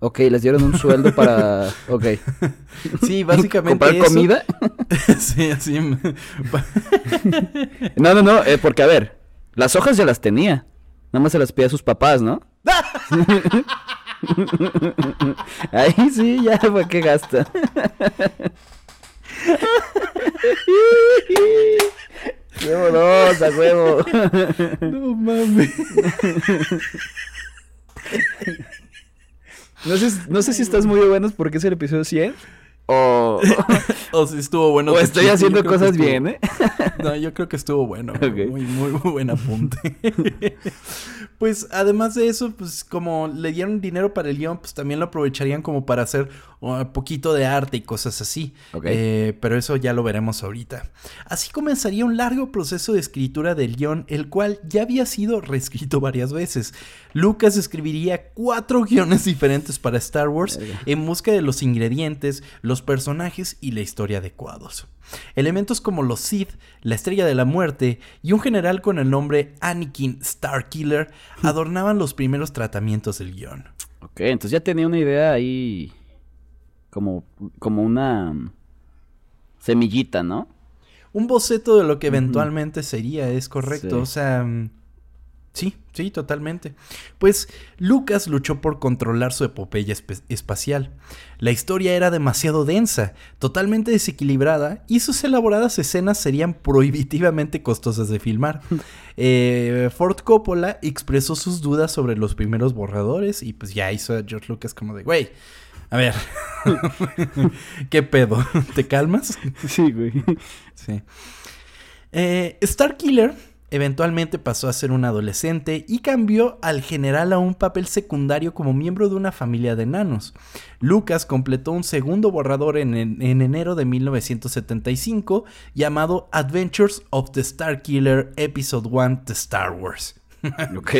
Ok, les dieron un sueldo para. Ok. Sí, básicamente. ¿Comprar comida? sí, así. no, no, no, eh, porque a ver, las hojas ya las tenía. Nada más se las pide a sus papás, ¿no? Ahí sí, ya fue que gasta. ¡Qué a huevo! No mames. No sé, no sé si estás muy bueno porque es el episodio 100 o, o si estuvo bueno. O estoy haciendo cosas bien, ¿eh? No, yo creo que estuvo bueno. Muy, muy, buen apunte. pues además de eso, pues como le dieron dinero para el guion, pues también lo aprovecharían como para hacer un poquito de arte y cosas así. Eh, pero eso ya lo veremos ahorita. Así comenzaría un largo proceso de escritura del guion, el cual ya había sido reescrito varias veces. Lucas escribiría cuatro guiones diferentes para Star Wars en busca de los ingredientes, los personajes y la historia adecuados. Elementos como los Sith, la Estrella de la Muerte y un general con el nombre Anakin Starkiller adornaban los primeros tratamientos del guion. Ok, entonces ya tenía una idea ahí como, como una semillita, ¿no? Un boceto de lo que eventualmente sería, es correcto. O sea, mm, Sí, sí, totalmente. Pues Lucas luchó por controlar su epopeya espacial. La historia era demasiado densa, totalmente desequilibrada, y sus elaboradas escenas serían prohibitivamente costosas de filmar. Eh, Ford Coppola expresó sus dudas sobre los primeros borradores y pues ya hizo a George Lucas como de, güey, a ver, ¿qué pedo? ¿Te calmas? Sí, güey. Sí. Eh, Star Killer Eventualmente pasó a ser un adolescente y cambió al general a un papel secundario como miembro de una familia de enanos. Lucas completó un segundo borrador en, enero de 1975 llamado Adventures of the Star Killer Episode 1 The Star Wars. ok,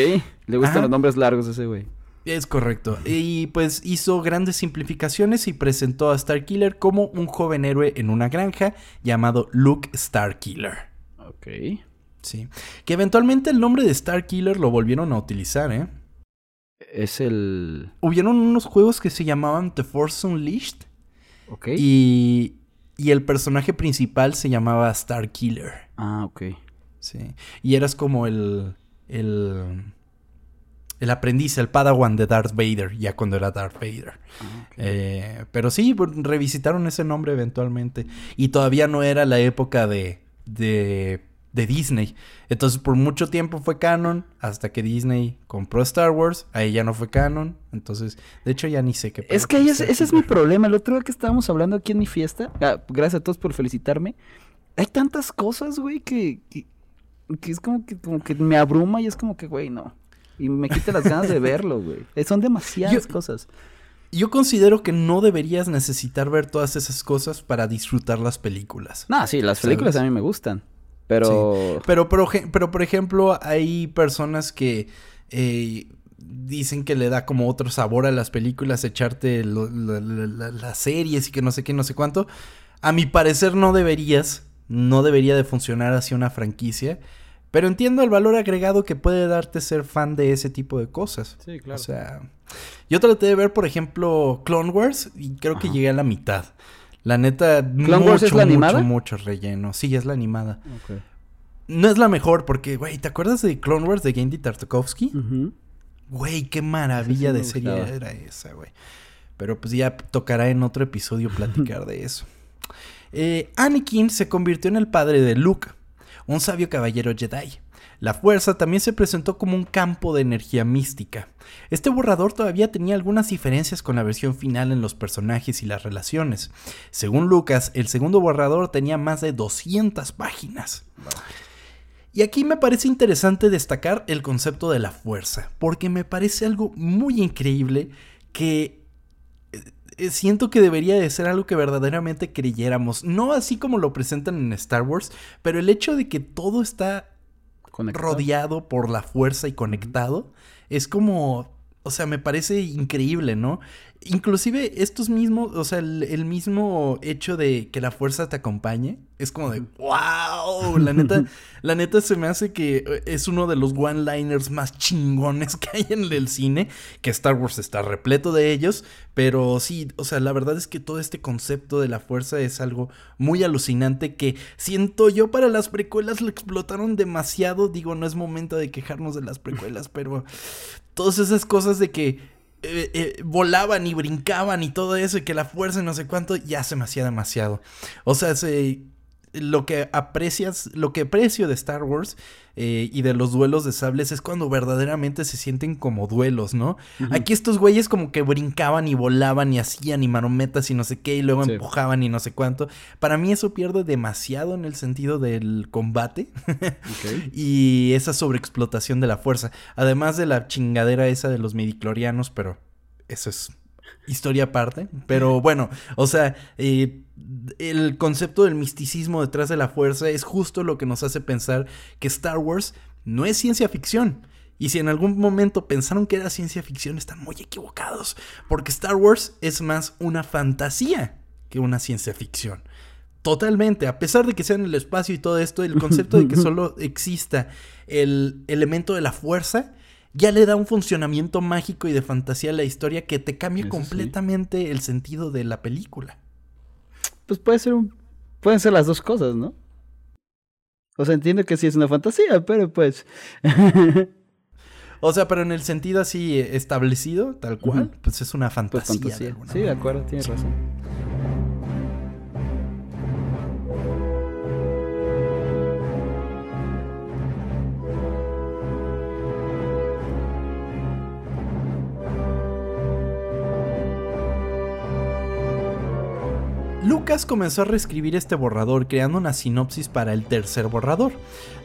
le gustan los nombres largos ese güey. Es correcto. Y pues hizo grandes simplificaciones y presentó a Starkiller como un joven héroe en una granja llamado Luke Starkiller. Ok. Sí. Que eventualmente el nombre de Starkiller lo volvieron a utilizar, ¿eh? Es el. Hubieron unos juegos que se llamaban The Force Unleashed. Ok. Y, y el personaje principal se llamaba Starkiller. Ah, ok. Sí. Y eras como el. el. El aprendiz, el padawan de Darth Vader, ya cuando era Darth Vader. Ah. Eh, pero sí, pues, revisitaron ese nombre eventualmente. Y todavía no era la época de, de, de Disney. Entonces, por mucho tiempo fue canon, hasta que Disney compró Star Wars. Ahí ya no fue canon. Entonces, de hecho, ya ni sé qué. Es que es- ese es mi problema. El otro día que estábamos hablando aquí en mi fiesta, ah, gracias a todos por felicitarme. Hay tantas cosas, güey, que, que, que es como que, como que me abruma y es como que, güey, no. Y me quita las ganas de verlo, güey. Son demasiadas Yo- cosas. Yo considero que no deberías necesitar ver todas esas cosas para disfrutar las películas. No, sí, las películas ¿Sabes? a mí me gustan. Pero. Pero, pero, pero, por ejemplo, hay personas que eh, dicen que le da como otro sabor a las películas echarte lo- la- la- la- las series y que no sé qué, no sé cuánto. A mi parecer no deberías, no debería de funcionar así una franquicia. Pero entiendo el valor agregado que puede darte ser fan de ese tipo de cosas. Sí, O sea, yo traté de ver, por ejemplo, Clone Wars y creo que llegué a la mitad. La neta, ¿Clone Wars es la mucho, animada? mucho relleno. Sí, es la animada. No es la mejor porque, güey, ¿te acuerdas de Clone Wars de Gendy Tartakovsky? Güey, qué maravilla Sí, sí me de serie gustaba. era esa, güey. Pero pues ya tocará en otro episodio platicar de eso. Eh, Anakin se convirtió en el padre de Luke, un sabio caballero Jedi. La fuerza también se presentó como un campo de energía mística. Este borrador todavía tenía algunas diferencias con la versión final en los personajes y las relaciones. Según Lucas, el segundo borrador tenía más de 200 páginas. Y aquí me parece interesante destacar el concepto de la fuerza, porque me parece algo muy increíble que siento que debería de ser algo que verdaderamente creyéramos, no así como lo presentan en Star Wars, pero el hecho de que todo está Conectado. rodeado por la fuerza y conectado es como, o sea, me parece increíble, ¿no? Inclusive estos mismos, o sea, el, el mismo hecho de que la fuerza te acompañe, es como de, wow, la neta, la neta se me hace que eh, es uno de los one-liners más chingones que hay en el cine, que Star Wars está repleto de ellos, pero sí, o sea, la verdad es que todo este concepto de la fuerza es algo muy alucinante que siento yo para las precuelas lo explotaron demasiado, digo, no es momento de quejarnos de las precuelas, pero todas esas cosas de que eh, eh, volaban y brincaban y todo eso y que la fuerza y no sé cuánto ya se me hacía demasiado. O sea, se, lo que aprecias, lo que aprecio de Star Wars eh, y de los duelos de sables es cuando verdaderamente se sienten como duelos, ¿no? Aquí estos güeyes como que brincaban y volaban y hacían y marometas y no sé qué y luego Sí. empujaban y no sé cuánto. Para mí eso pierde demasiado en el sentido del combate y esa sobreexplotación de la fuerza. Además de la chingadera esa de los midiclorianos, pero eso es historia aparte. Pero bueno, o sea, eh, el concepto del misticismo detrás de la fuerza es justo lo que nos hace pensar que Star Wars no es ciencia ficción. Y si en algún momento pensaron que era ciencia ficción, están muy equivocados. Porque Star Wars es más una fantasía que una ciencia ficción. Totalmente, a pesar de que sea en el espacio y todo esto, el concepto de que solo exista el elemento de la fuerza ya le da un funcionamiento mágico y de fantasía a la historia que te cambia Eso sí. completamente el sentido de la película. Pues puede ser un. Pueden ser las dos cosas, ¿no? O sea, entiendo que sí es una fantasía, pero pues. O sea, pero en el sentido así establecido, tal cual, pues es una fantasía. Pues fantasía. Sí, de acuerdo, tienes razón. Lucas comenzó a reescribir este borrador creando una sinopsis para el tercer borrador.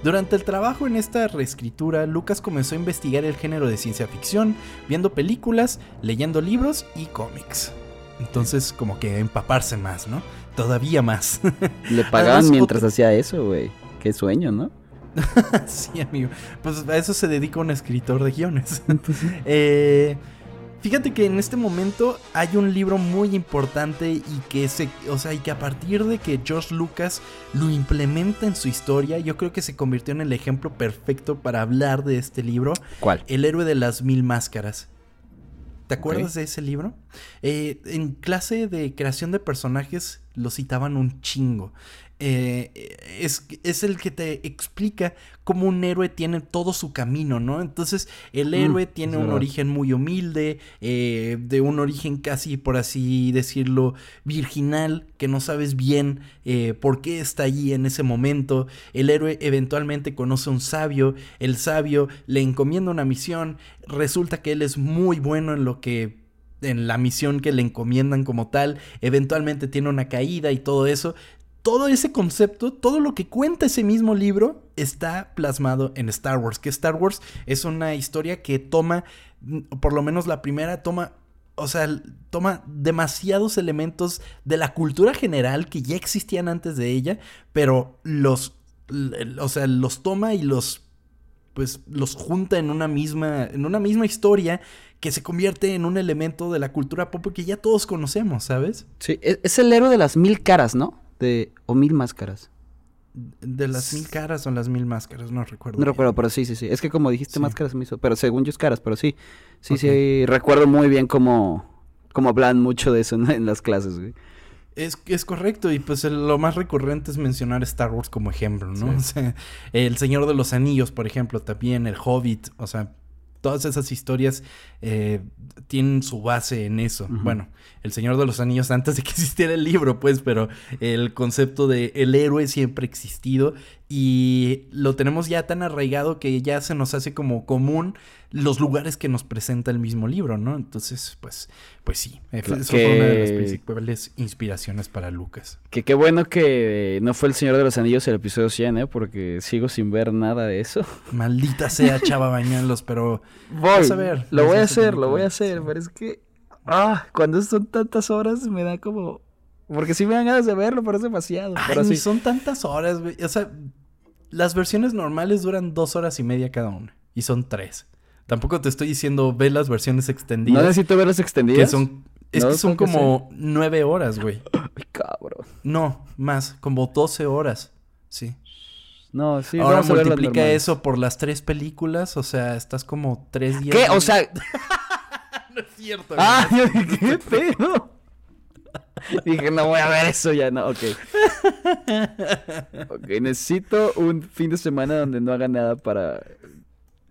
Durante el trabajo en esta reescritura, Lucas comenzó a investigar el género de ciencia ficción, viendo películas, leyendo libros y cómics. Entonces, como que empaparse más, ¿no? Todavía más. Le pagaban Además, mientras hacía eso, güey. Qué sueño, ¿no? sí, amigo. Pues a eso se dedica un escritor de guiones. Eh, Fíjate que en este momento hay un libro muy importante y que se, o sea, y que a partir de que George Lucas lo implementa en su historia, yo creo que se convirtió en el ejemplo perfecto para hablar de este libro. ¿Cuál? El héroe de las mil máscaras. ¿Te acuerdas de ese libro? Eh, en clase de creación de personajes lo citaban un chingo. Eh, es, es, el que te explica cómo un héroe tiene todo su camino, ¿no? Entonces, el mm, héroe tiene un origen muy humilde, eh, de un origen casi, por así decirlo, virginal, que no sabes bien eh, por qué está allí en ese momento. El héroe eventualmente conoce a un sabio, el sabio le encomienda una misión, resulta que él es muy bueno en lo que en la misión que le encomiendan como tal, eventualmente tiene una caída y todo eso, todo ese concepto, todo lo que cuenta ese mismo libro está plasmado en Star Wars. Que Star Wars es una historia que toma, mm, por lo menos la primera, toma, o sea, toma demasiados elementos de la cultura general que ya existían antes de ella, pero los, o sea, los toma y los, pues, los junta en una misma, en una misma historia que se convierte en un elemento de la cultura pop que ya todos conocemos, ¿sabes? Sí, e, es el héroe de las mil caras, ¿no? De o mil máscaras. De las mil caras o las mil máscaras, no recuerdo. No recuerdo, pero sí, sí, sí. Es que como dijiste máscaras me hizo, pero según yo es caras, pero sí. Sí, sí, recuerdo muy bien cómo, cómo hablan mucho de eso en las clases, güey. Es, es correcto, y pues lo más recurrente es mencionar Star Wars como ejemplo, ¿no? O sea, El Señor de los Anillos, por ejemplo, también, El Hobbit, o sea, todas esas historias eh, tienen su base en eso. Bueno, El Señor de los Anillos antes de que existiera el libro, pues, pero el concepto de el héroe siempre ha existido y lo tenemos ya tan arraigado que ya se nos hace como común los lugares que nos presenta el mismo libro, ¿no? Entonces, pues, pues sí, eso fue una de las principales inspiraciones para Lucas. Que qué bueno que no fue El Señor de los Anillos el episodio 100, ¿eh? Porque sigo sin ver nada de eso. Maldita sea Chava Bañalos, pero... Voy, a ver. Lo voy a hacer, lo voy a hacer, pero es que... Ah, cuando son tantas horas me da como... Porque sí me dan ganas de verlo, pero es demasiado. Ay, pero sí. son tantas horas, güey. O sea, las versiones normales duran dos horas y media cada una. Y son tres. Tampoco te estoy diciendo ve las versiones extendidas. No necesito ver las extendidas. Que son, es que son como nueve horas, güey. Ay, cabrón. No, más, como doce horas. Sí. No, sí. Ahora multiplica eso por las tres películas, o sea, estás como tres días. ¿Qué? O sea. no es cierto. Ah, ¿qué pedo? Dije, no voy a ver eso ya, no, ok. Ok, necesito un fin de semana donde no haga nada para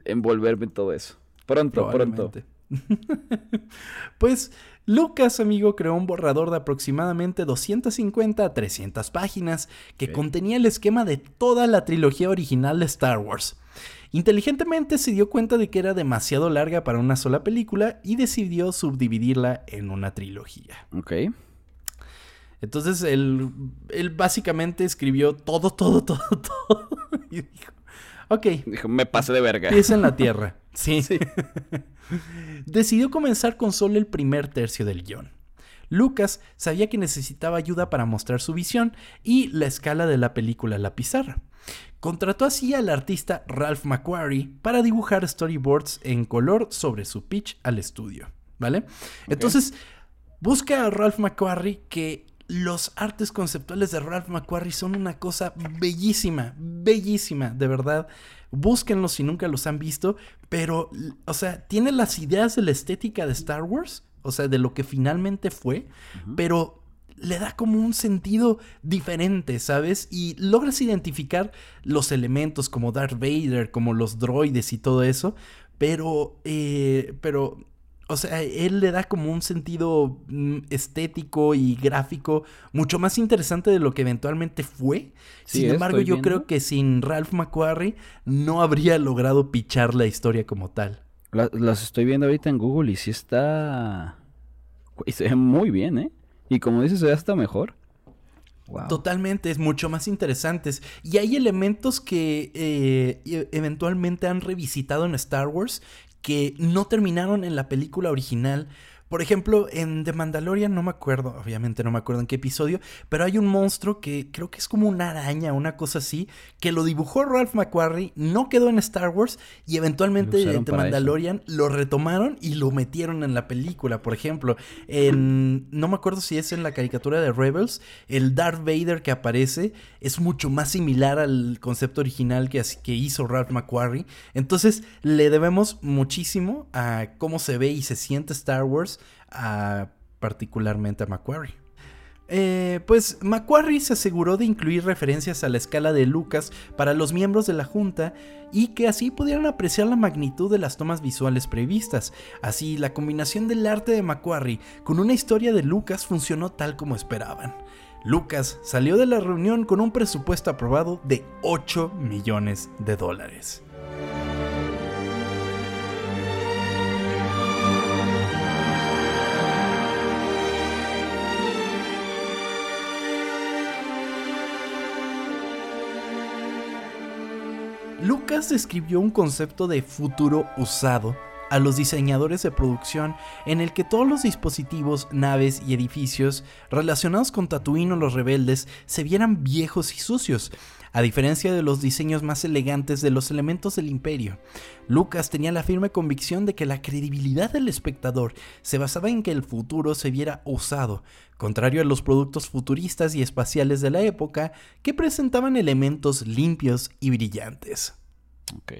envolverme en todo eso. Pronto, pronto. pues Lucas, amigo, creó un borrador de aproximadamente 250 a 300 páginas que contenía el esquema de toda la trilogía original de Star Wars. Inteligentemente se dio cuenta de que era demasiado larga para una sola película y decidió subdividirla en una trilogía. Ok. Entonces él, él básicamente escribió todo, todo, todo, todo. Y dijo, Ok. Dijo, me pasé de verga. Es en la Tierra. Sí. sí. Decidió comenzar con solo el primer tercio del guion. Lucas sabía que necesitaba ayuda para mostrar su visión y la escala de la película la pizarra. Contrató así al artista Ralph McQuarrie para dibujar storyboards en color sobre su pitch al estudio, ¿vale? Entonces, busca a Ralph McQuarrie que los artes conceptuales de Ralph McQuarrie son una cosa bellísima, bellísima, de verdad. Búsquenlos si nunca los han visto, pero, o sea, tiene las ideas de la estética de Star Wars, o sea, de lo que finalmente fue, pero le da como un sentido diferente, ¿sabes? Y logras identificar los elementos como Darth Vader, como los droides y todo eso, pero, eh, pero o sea, él le da como un sentido mm, estético y gráfico mucho más interesante de lo que eventualmente fue. sin embargo, yo creo que sin Ralph McQuarrie no habría logrado pichar la historia como tal. las estoy viendo ahorita en Google y sí está... Y se ve muy bien, ¿eh? Y como dices, se ve hasta mejor. Totalmente, es mucho más interesantes. Y hay elementos que eh, e-, eventualmente han revisitado en Star Wars que no terminaron en la película original Por ejemplo, en The Mandalorian, no me acuerdo, obviamente no me acuerdo en qué episodio, pero hay un monstruo que creo que es como una araña, una cosa así, que lo dibujó Ralph McQuarrie, no quedó en Star Wars y eventualmente en The Mandalorian lo retomaron y lo metieron en la película. Por ejemplo, en. No me acuerdo si es en la caricatura de Rebels, el Darth Vader que aparece es mucho más similar al concepto original que, que hizo Ralph McQuarrie. Entonces, le debemos muchísimo a cómo se ve y se siente Star Wars, particularmente a Macquarie. Eh, pues Macquarie se aseguró de incluir referencias a la escala de Lucas para los miembros de la Junta y que así pudieran apreciar la magnitud de las tomas visuales previstas. Así, la combinación del arte de Macquarie con una historia de Lucas funcionó tal como esperaban. Lucas salió de la reunión con un presupuesto aprobado de 8 millones de dólares. Lucas describió un concepto de futuro usado a los diseñadores de producción en el que todos los dispositivos, naves y edificios relacionados con Tatooine o los rebeldes se vieran viejos y sucios, a diferencia de los diseños más elegantes de los elementos del imperio. Lucas tenía la firme convicción de que la credibilidad del espectador se basaba en que el futuro se viera usado, contrario a los productos futuristas y espaciales de la época que presentaban elementos limpios y brillantes. Ok.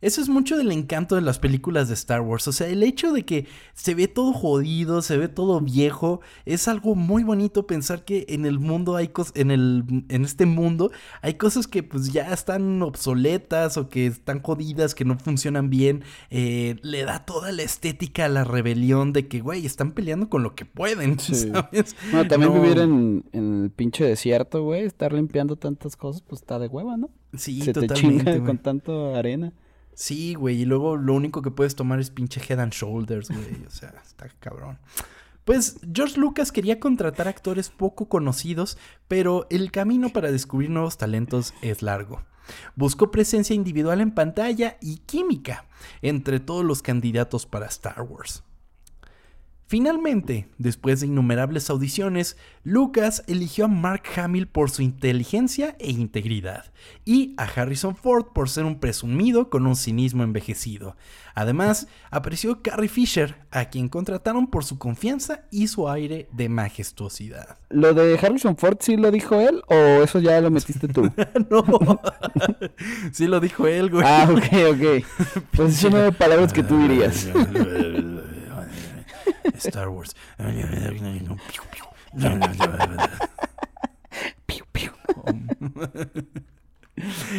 Eso es mucho del encanto de las películas de Star Wars. O sea, el hecho de que se ve todo jodido, se ve todo viejo, es algo muy bonito pensar que en el mundo hay cosas, en, el, en este mundo hay cosas que pues ya están obsoletas o que están jodidas, que no funcionan bien. Eh, le da toda la estética a la rebelión de que, güey, están peleando con lo que pueden, ¿sabes? Bueno, también vivir en, en, el pinche desierto, güey, estar limpiando tantas cosas, pues está de hueva, ¿no? Sí, Se totalmente. Te chinga con tanto arena. Sí, güey, y luego lo único que puedes tomar es pinche Head and Shoulders, güey. O sea, está cabrón. Pues George Lucas quería contratar actores poco conocidos, pero el camino para descubrir nuevos talentos es largo. Buscó presencia individual en pantalla y química entre todos los candidatos para Star Wars. Finalmente, después de innumerables audiciones, Lucas eligió a Mark Hamill por su inteligencia e integridad, y a Harrison Ford por ser un presumido con un cinismo envejecido. Además, apreció Carrie Fisher, a quien contrataron por su confianza y su aire de majestuosidad. ¿Lo de Harrison Ford sí lo dijo él o eso ya lo metiste tú? no, sí lo dijo él, güey. Ah, ok, ok. Pues son nueve palabras que tú dirías. Star Wars.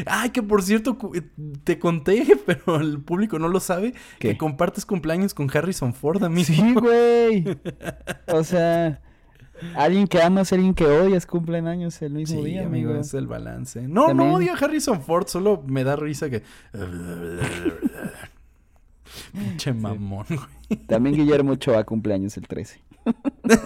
Ay, que por cierto, te conté, pero el público no lo sabe, que compartes cumpleaños con Harrison Ford, amigo. Sí, güey. O sea, alguien que amas, alguien que odias cumplen años el mismo día, amigo. Es el balance. No, no odio a Harrison Ford, solo me da risa que... Pinche mamón, güey. También Guillermo Ochoa cumpleaños el 13.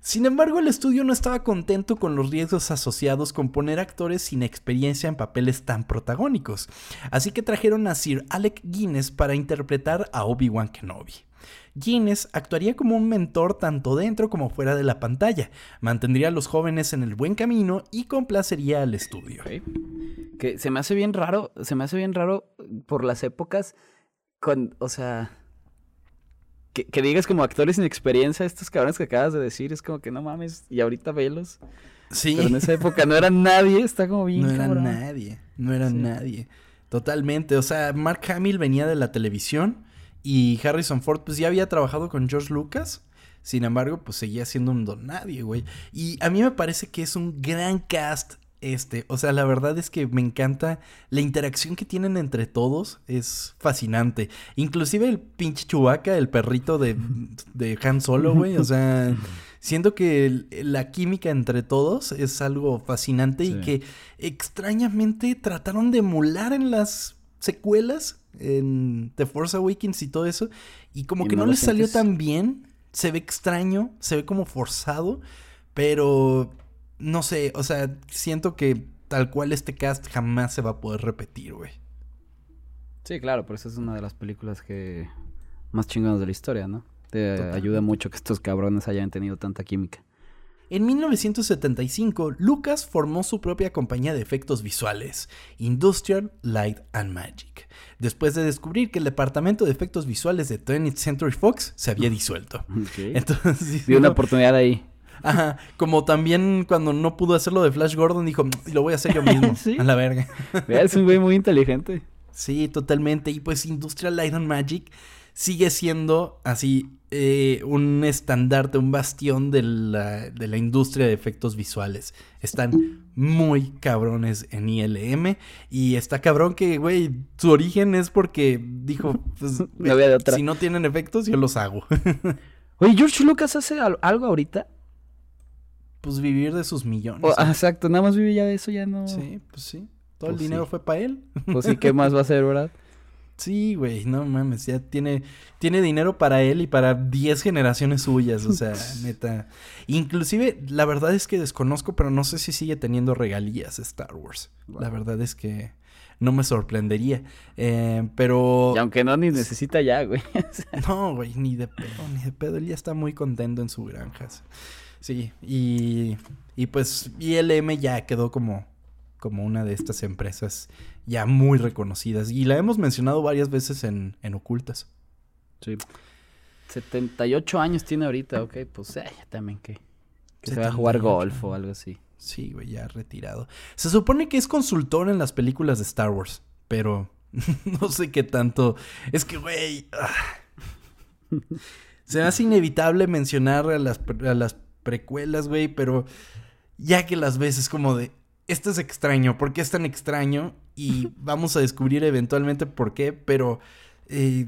Sin embargo, el estudio no estaba contento con los riesgos asociados con poner actores sin experiencia en papeles tan protagónicos, así que trajeron a Sir Alec Guinness para interpretar a Obi-Wan Kenobi. Guinness actuaría como un mentor tanto dentro como fuera de la pantalla, mantendría a los jóvenes en el buen camino y complacería al estudio. Que se me hace bien raro, se me hace bien raro por las épocas, con, o sea, que, digas como actores sin experiencia, estos cabrones que acabas de decir, es como que no mames, y ahorita velos. Sí. Pero en esa época no era nadie, está como bien. No era nadie, no era nadie. Totalmente. O sea, Mark Hamill venía de la televisión y Harrison Ford, pues ya había trabajado con George Lucas. Sin embargo, pues seguía siendo un don nadie, güey. Y a mí me parece que es un gran cast este, o sea, la verdad es que me encanta la interacción que tienen entre todos, es fascinante. Inclusive el pinche Chewbacca, el perrito de, de Han Solo, güey, o sea, siento que la química entre todos es algo fascinante y que extrañamente trataron de emular en las secuelas, en The Force Awakens y todo eso, y como que no, les salió tan bien, se ve extraño, se ve como forzado, pero no sé, o sea, siento que tal cual este cast jamás se va a poder repetir, güey. Sí, claro, por eso es una de las películas que más chingones de la historia, ¿no? Te ayuda mucho que estos cabrones hayan tenido tanta química. En 1975, Lucas formó su propia compañía de efectos visuales, Industrial Light and Magic, después de descubrir que el departamento de efectos visuales de 20th Century Fox se había disuelto. Entonces, dio una oportunidad ahí. Ajá, como también cuando no pudo hacerlo de Flash Gordon, dijo, lo voy a hacer yo mismo, a la verga. es un güey muy inteligente. Sí, totalmente. Y pues Industrial Light and Magic sigue siendo así eh, un estandarte, un bastión de la, de la, industria de efectos visuales. Están muy cabrones en ILM y está cabrón que, güey, su origen es porque dijo, pues, si no tienen efectos, yo los hago. Oye, George Lucas hace algo ahorita. Pues vivir de sus millones. exacto, nada más vive ya de eso, ya no. Sí, pues sí. Todo el pues dinero fue para él. Pues sí, ¿qué más va a hacer, verdad? Sí, güey, no mames, ya tiene, tiene dinero para él y para 10 generaciones suyas, o sea, neta. Inclusive, la verdad es que desconozco, pero no sé si sigue teniendo regalías Star Wars. La verdad es que no me sorprendería. Eh, pero... Y aunque no, ni necesita ya, güey. no, güey, ni de pedo, ni de pedo. Él ya está muy contento en su granjas. Sí, y, y pues ILM ya quedó como como una de estas empresas ya muy reconocidas. Y la hemos mencionado varias veces en, Ocultas. Sí. 78 años tiene ahorita, ok, pues eh, también que, que se va a jugar golf o algo así. Sí, güey, ya retirado. Se supone que es consultor en las películas de Star Wars, pero no sé qué tanto. Es que, güey. Ah. Se hace inevitable mencionar a las, a las precuelas, güey, pero ya que las ves es como de esto es extraño, ¿por qué es tan extraño? Y vamos a descubrir eventualmente por qué, pero eh,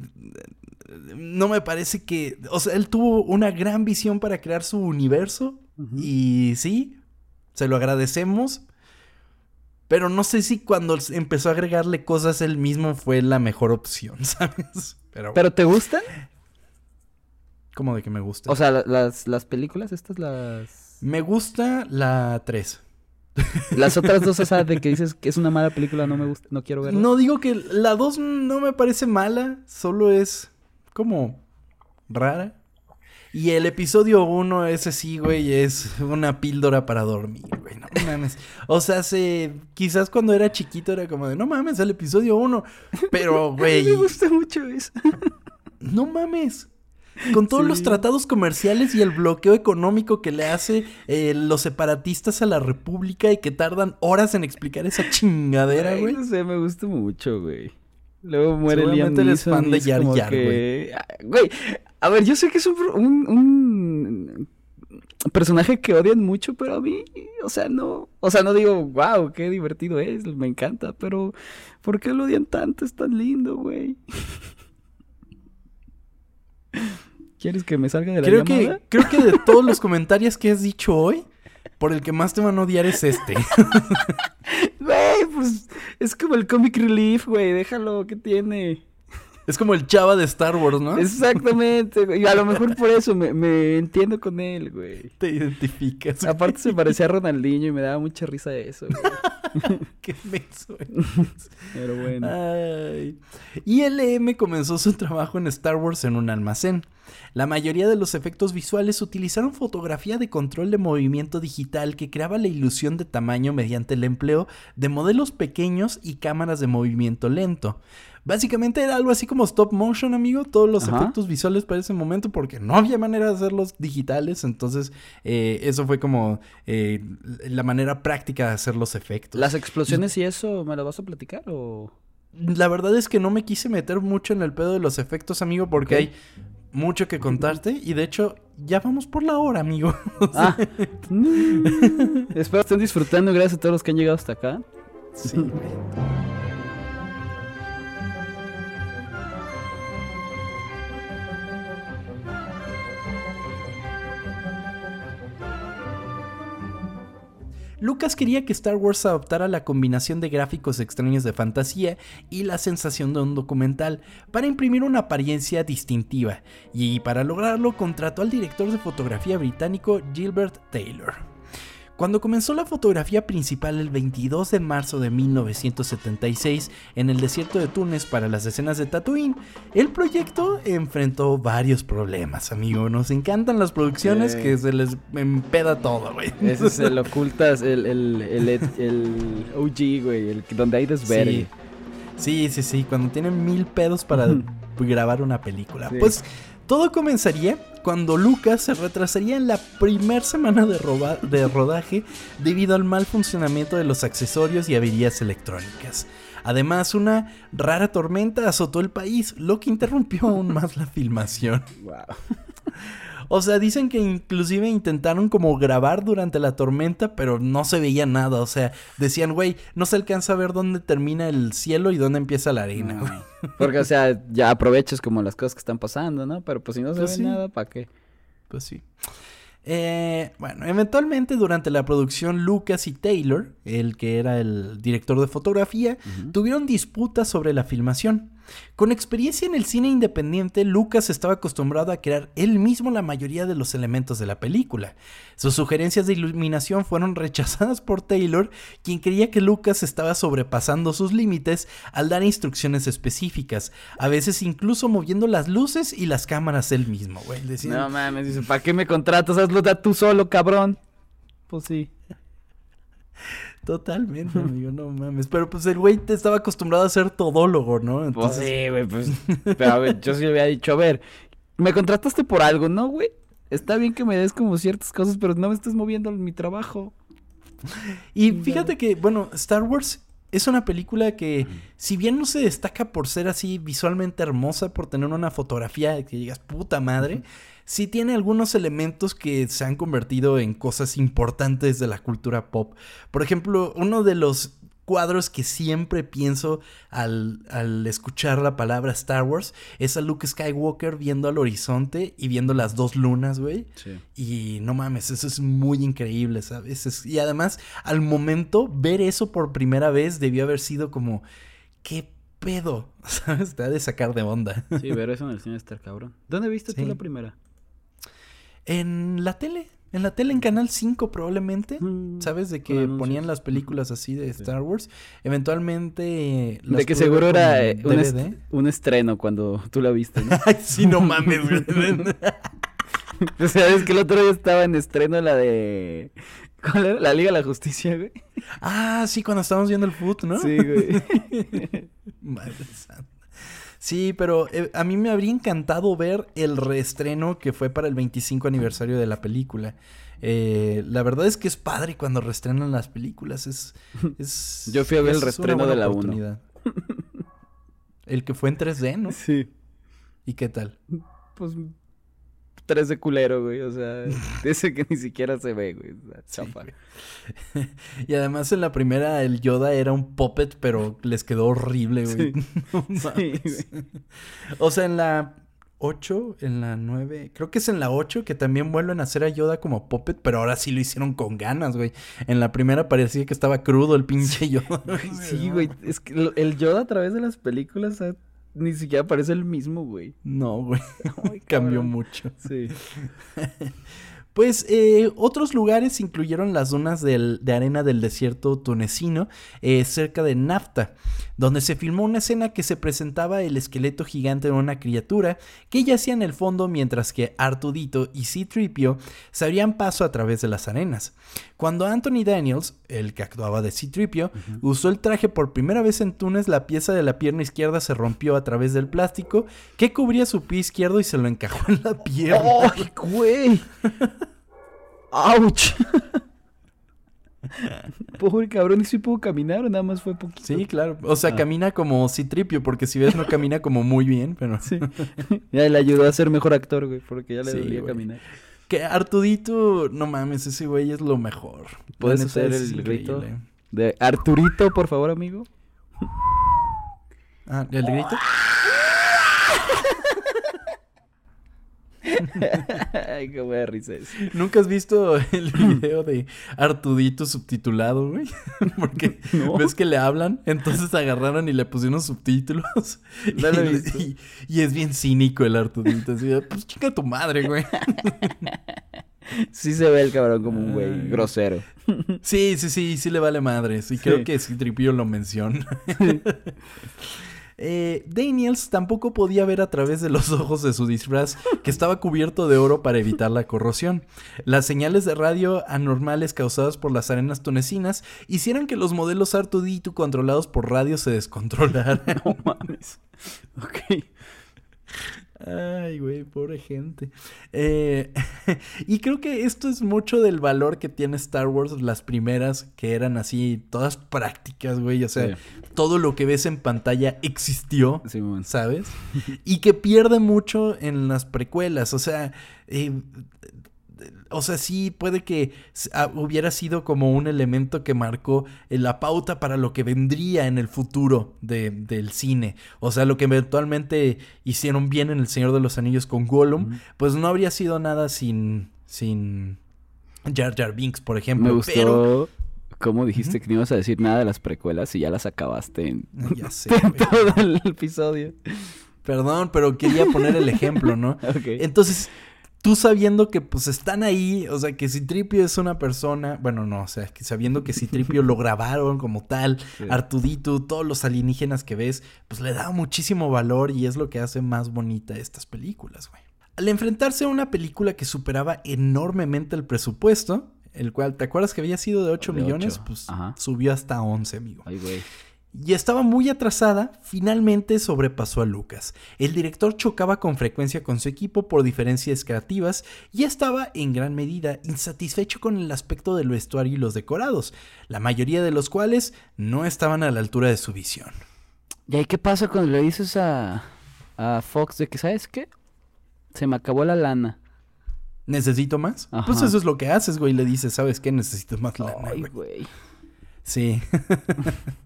no me parece que, o sea, él tuvo una gran visión para crear su universo y sí, se lo agradecemos, pero no sé si cuando empezó a agregarle cosas él mismo fue la mejor opción, ¿sabes? Pero, ¿Pero te gustan? ¿Cómo de que me gusta? O sea, las, las películas, estas las... Me gusta la 3. Las otras dos, o sea, de que dices que es una mala película, no me gusta, no quiero verla. No digo que la dos no me parece mala, solo es como rara. Y el episodio uno, ese sí, güey, es una píldora para dormir, güey. No mames. O sea, se, quizás cuando era chiquito era como de, no mames, el episodio uno. Pero, güey. me gusta mucho eso. no mames. Con todos los tratados comerciales y el bloqueo económico que le hace eh, los separatistas a la República y que tardan horas en explicar esa chingadera, güey. No sé, me gusta mucho, güey. Luego muere Liam Neeson. fan de Yar Yar, güey. Güey, a ver, yo sé que es un, un, personaje que odian mucho, pero a mí, o sea, no, o sea, no digo, wow, qué divertido es, me encanta, pero ¿por qué lo odian tanto? Es tan lindo, güey. ¿Quieres que me salga de la creo Que, creo que de todos los comentarios que has dicho hoy, por el que más te van a odiar es este. Güey, pues es como el comic relief, güey. Déjalo, ¿qué tiene? Es como el chava de Star Wars, ¿no? Exactamente, güey. Y a lo mejor por eso me, me entiendo con él, güey. Te identificas. Aparte se parecía a Ronaldinho y me daba mucha risa eso, güey. Qué menso. Pero bueno. Ay. ILM comenzó su trabajo en Star Wars en un almacén. La mayoría de los efectos visuales utilizaron fotografía de control de movimiento digital que creaba la ilusión de tamaño mediante el empleo de modelos pequeños y cámaras de movimiento lento. Básicamente era algo así como stop motion, amigo. Todos los efectos visuales para ese momento, porque no había manera de hacerlos digitales. Entonces, eh, eso fue como eh, la manera práctica de hacer los efectos. ¿Las explosiones y eso me lo vas a platicar o.? La verdad es que no me quise meter mucho en el pedo de los efectos, amigo, porque hay mucho que contarte. Y de hecho, ya vamos por la hora, amigo. ah. Espero estén disfrutando. Gracias a todos los que han llegado hasta acá. Sí, Lucas quería que Star Wars adoptara la combinación de gráficos extraños de fantasía y la sensación de un documental para imprimir una apariencia distintiva, y para lograrlo contrató al director de fotografía británico Gilbert Taylor. Cuando comenzó la fotografía principal el 22 de marzo de 1976 en el desierto de Túnez para las escenas de Tatooine, el proyecto enfrentó varios problemas, amigo. Nos encantan las producciones que se les empeda todo, güey. Ese es el ocultas, el, el, el, el OG, güey, el donde hay desvergue. Sí. sí, sí, sí, cuando tienen mil pedos para grabar una película. Pues todo comenzaría cuando Lucas se retrasaría en la primera semana de, rodaje debido al mal funcionamiento de los accesorios y averías electrónicas. Además, una rara tormenta azotó el país, lo que interrumpió aún más la filmación. O sea, dicen que inclusive intentaron como grabar durante la tormenta, pero no se veía nada. O sea, decían, güey, no se alcanza a ver dónde termina el cielo y dónde empieza la arena, Porque, o sea, ya aprovechas como las cosas que están pasando, ¿no? Pero pues si no se pues ve nada, ¿para qué? Pues sí. Eh, bueno, eventualmente durante la producción Lucas y Taylor, el que era el director de fotografía, tuvieron disputas sobre la filmación. Con experiencia en el cine independiente, Lucas estaba acostumbrado a crear él mismo la mayoría de los elementos de la película. Sus sugerencias de iluminación fueron rechazadas por Taylor, quien creía que Lucas estaba sobrepasando sus límites al dar instrucciones específicas, a veces incluso moviendo las luces y las cámaras él mismo, güey. No mames, dice, ¿para qué me contratas? Hazlo tú solo, cabrón. Pues sí. Totalmente, amigo, no mames. Pero pues el güey te estaba acostumbrado a ser todólogo, ¿no? Pues Entonces... Pues sí, güey, pues. Pero a ver, yo sí le había dicho, a ver, me contrataste por algo, ¿no, güey? Está bien que me des como ciertas cosas, pero no me estés moviendo mi trabajo. Y fíjate que, bueno, Star Wars es una película que, si bien no se destaca por ser así visualmente hermosa, por tener una fotografía que digas puta madre, sí tiene algunos elementos que se han convertido en cosas importantes de la cultura pop. Por ejemplo, uno de los cuadros que siempre pienso al, escuchar la palabra Star Wars es a Luke Skywalker viendo al horizonte y viendo las dos lunas, güey. Y no mames, eso es muy increíble, ¿sabes? y además, al momento, ver eso por primera vez debió haber sido como, ¿qué pedo? ¿Sabes? Te ha de sacar de onda. Sí, ver eso en el cine estar cabrón. ¿Dónde viste tú la primera? En la tele. En la tele, en Canal 5 probablemente. Mm, ¿Sabes? De que ponían las películas así de Star Wars. Eventualmente... de que seguro era eh, un, estreno cuando tú la viste, ¿no? Ay, sí, no mames. o sea, es que el otro día estaba en estreno la de... ¿Cuál era? La Liga de la Justicia, güey. Ah, sí, cuando estábamos viendo el foot, ¿no? Sí, güey. Madre santa. Sí, pero eh, a mí me habría encantado ver el reestreno que fue para el 25 aniversario de la película. Eh, la verdad es que es padre cuando reestrenan las películas. Es, es Yo fui a ver el reestreno de la 1. El que fue en 3D, ¿no? Sí. ¿Y qué tal? Pues tres de culero, güey. O sea, ese que ni siquiera se ve, güey. y además en la primera el Yoda era un puppet, pero les quedó horrible, güey. Sí. O sea, en la 8, en la 9, creo que es en la 8 que también vuelven a hacer a Yoda como puppet, pero ahora sí lo hicieron con ganas, güey. En la primera parecía que estaba crudo el pinche Yoda. Sí, güey. Es que el Yoda a través de las películas ni siquiera parece el mismo, güey. No, güey. Cambió mucho. Sí. Pues eh, otros lugares incluyeron las dunas de arena del desierto tunecino eh, cerca de Nafta, donde se filmó una escena que se presentaba el esqueleto gigante de una criatura que yacía en el fondo mientras que Artudito y C-Tripio se abrían paso a través de las arenas. Cuando Anthony Daniels, el que actuaba de C-Tripio, usó el traje por primera vez en Túnez, la pieza de la pierna izquierda se rompió a través del plástico que cubría su pie izquierdo y se lo encajó en la pierna. ¡Ay, güey! ¡Auch! Pobre cabrón, ¿y si pudo caminar o nada más fue poquito? Sí, claro. O sea, ah. camina como Citripio, porque si ves no camina como muy bien, pero... Sí. Ya le ayudó a ser mejor actor, güey, porque ya le sí, caminar. Que Arturito, no mames, ese güey es lo mejor. ¿Puedes hacer el grito? De Arturito, por favor, amigo. Ah, ¿el grito? Ay, qué buena risa es. ¿Nunca has visto el video de Artudito subtitulado, güey? Porque ves que le hablan, entonces agarraron y le pusieron subtítulos. y, es bien cínico el Artudito. Así, pues chica tu madre, güey. sí se ve el cabrón como un güey grosero. Sí, sí, sí, sí le vale madre. Sí, creo que sí Tripio lo menciona. Eh, Daniels tampoco podía ver a través de los ojos de su disfraz, que estaba cubierto de oro para evitar la corrosión. Las señales de radio anormales causadas por las arenas tunecinas hicieron que los modelos R2D2 controlados por radio se descontrolaran. No mames. Ok. Ay, güey, pobre gente. Eh, y creo que esto es mucho del valor que tiene Star Wars, las primeras que eran así, todas prácticas, güey. O sea, todo lo que ves en pantalla existió, ¿sabes? y que pierde mucho en las precuelas. O sea, eh, o sea, sí puede que ah, hubiera sido como un elemento que marcó eh, la pauta para lo que vendría en el futuro del cine. O sea, lo que eventualmente hicieron bien en El Señor de los Anillos con Gollum, pues no habría sido nada sin, sin Jar Jar Binks, por ejemplo. Me gustó cómo dijiste que no ibas a decir nada de las precuelas y ya las acabaste en, ya sé, todo el episodio. Perdón, pero quería poner el ejemplo, ¿no? Entonces, tú sabiendo que pues están ahí, o sea, que si Tripio es una persona, bueno, no, o sea, que sabiendo que si Tripio lo grabaron como tal, Artudito, todos los alienígenas que ves, pues le da muchísimo valor y es lo que hace más bonita estas películas, güey. Al enfrentarse a una película que superaba enormemente el presupuesto, el cual, ¿te acuerdas que había sido de 8 millones? Pues subió hasta 11, amigo. Ay, güey y estaba muy atrasada, finalmente sobrepasó a Lucas. El director chocaba con frecuencia con su equipo por diferencias creativas y estaba en gran medida insatisfecho con el aspecto del vestuario y los decorados, la mayoría de los cuales no estaban a la altura de su visión. ¿Y ahí qué pasa cuando le dices a, a Fox de que, ¿sabes qué? Se me acabó la lana. ¿Necesito más? Pues eso es lo que haces, güey. Le dices, ¿sabes qué? Necesito más lana, Ay, güey. Sí.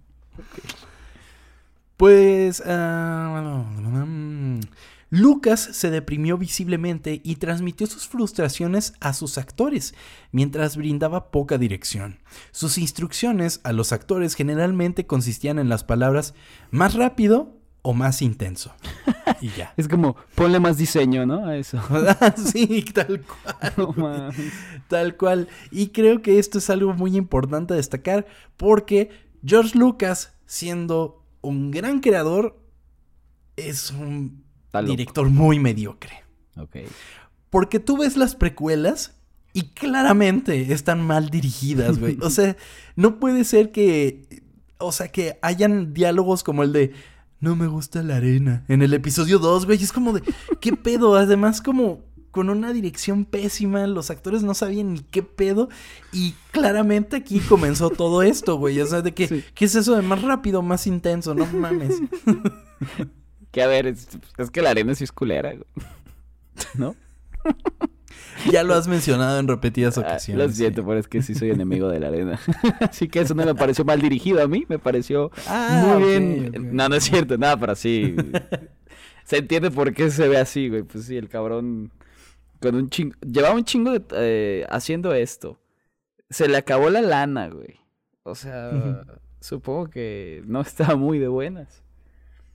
Pues... Ah, Lucas se deprimió visiblemente y transmitió sus frustraciones a sus actores, mientras brindaba poca dirección. Sus instrucciones a los actores generalmente consistían en las palabras más rápido o más intenso. Y ya. es como, ponle más diseño, ¿no? A eso. sí, tal cual. tal cual. Y creo que esto es algo muy importante a destacar porque George Lucas, siendo un gran creador, es un director muy mediocre. Ok. Porque tú ves las precuelas y claramente están mal dirigidas, güey. O sea, no puede ser que. O sea, que hayan diálogos como el de. No me gusta la arena. En el episodio 2, güey. Es como de. ¿Qué pedo? Además, como con una dirección pésima, los actores no sabían ni qué pedo y claramente aquí comenzó todo esto, güey, o sea, de que, ¿qué es eso de más rápido, más intenso? No mames. que a ver, es, que la arena sí es culera, güey. ¿no? Ya lo has mencionado en repetidas ah, ocasiones. lo siento, pero es que sí soy enemigo de la arena. Así que eso no me pareció mal dirigido a mí, me pareció ah, muy bien. No, no es cierto, nada, pero sí. Se entiende por qué se ve así, güey. Pues sí, el cabrón con un chingo. Llevaba un chingo de, eh, haciendo esto. Se le acabó la lana, güey. O sea, supongo que no estaba muy de buenas.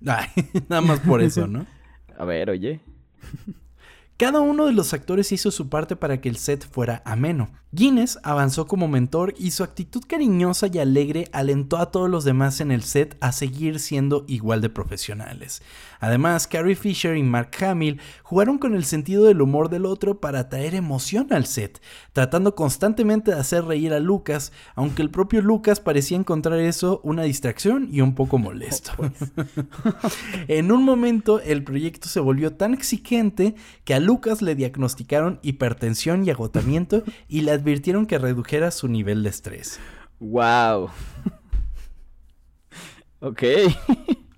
Ay, nada más por eso, ¿no? A ver, oye. Cada uno de los actores hizo su parte para que el set fuera ameno. Guinness avanzó como mentor y su actitud cariñosa y alegre alentó a todos los demás en el set a seguir siendo igual de profesionales. Además, Carrie Fisher y Mark Hamill jugaron con el sentido del humor del otro para traer emoción al set, tratando constantemente de hacer reír a Lucas, aunque el propio Lucas parecía encontrar eso una distracción y un poco molesto. Oh, pues. en un momento, el proyecto se volvió tan exigente que a Lucas le diagnosticaron hipertensión y agotamiento y le advirtieron que redujera su nivel de estrés. ¡Wow! ok.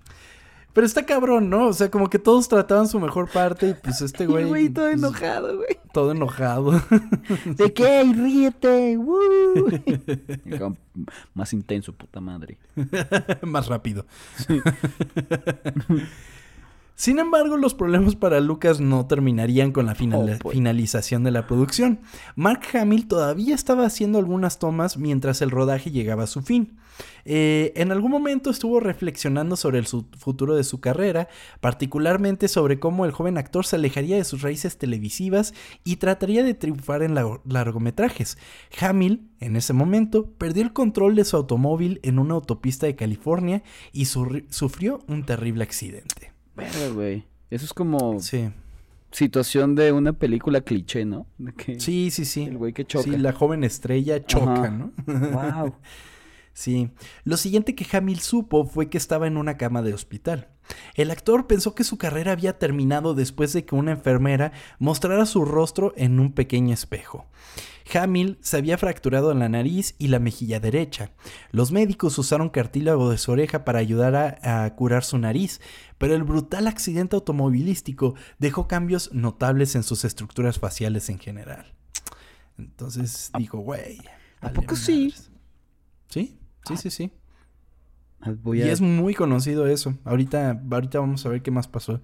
Pero está cabrón, ¿no? O sea, como que todos trataban su mejor parte y pues este güey. güey, todo pues, enojado, güey. Todo enojado. ¿De qué? ríete. Más intenso, puta madre. Más rápido. Sin embargo, los problemas para Lucas no terminarían con la final- Oh, boy. finalización de la producción. Mark Hamill todavía estaba haciendo algunas tomas mientras el rodaje llegaba a su fin. Eh, en algún momento estuvo reflexionando sobre el futuro de su carrera, particularmente sobre cómo el joven actor se alejaría de sus raíces televisivas y trataría de triunfar en lar- largometrajes. Hamill, en ese momento, perdió el control de su automóvil en una autopista de California y sufrió un terrible accidente. Verga, güey. Eso es como Sí. situación de una película cliché, ¿no? De que Sí, sí, sí. El güey que choca. Sí, la joven estrella choca, Ajá. ¿no? Wow. Sí. Lo siguiente que Hamill supo fue que estaba en una cama de hospital. El actor pensó que su carrera había terminado después de que una enfermera mostrara su rostro en un pequeño espejo. Hamill se había fracturado la nariz y la mejilla derecha. Los médicos usaron cartílago de su oreja para ayudar a, a curar su nariz, pero el brutal accidente automovilístico dejó cambios notables en sus estructuras faciales en general. Entonces dijo, güey. ¿A poco sí? madres". Sí, sí, sí, sí. Voy Y es muy conocido eso. Ahorita, ahorita vamos a ver qué más pasó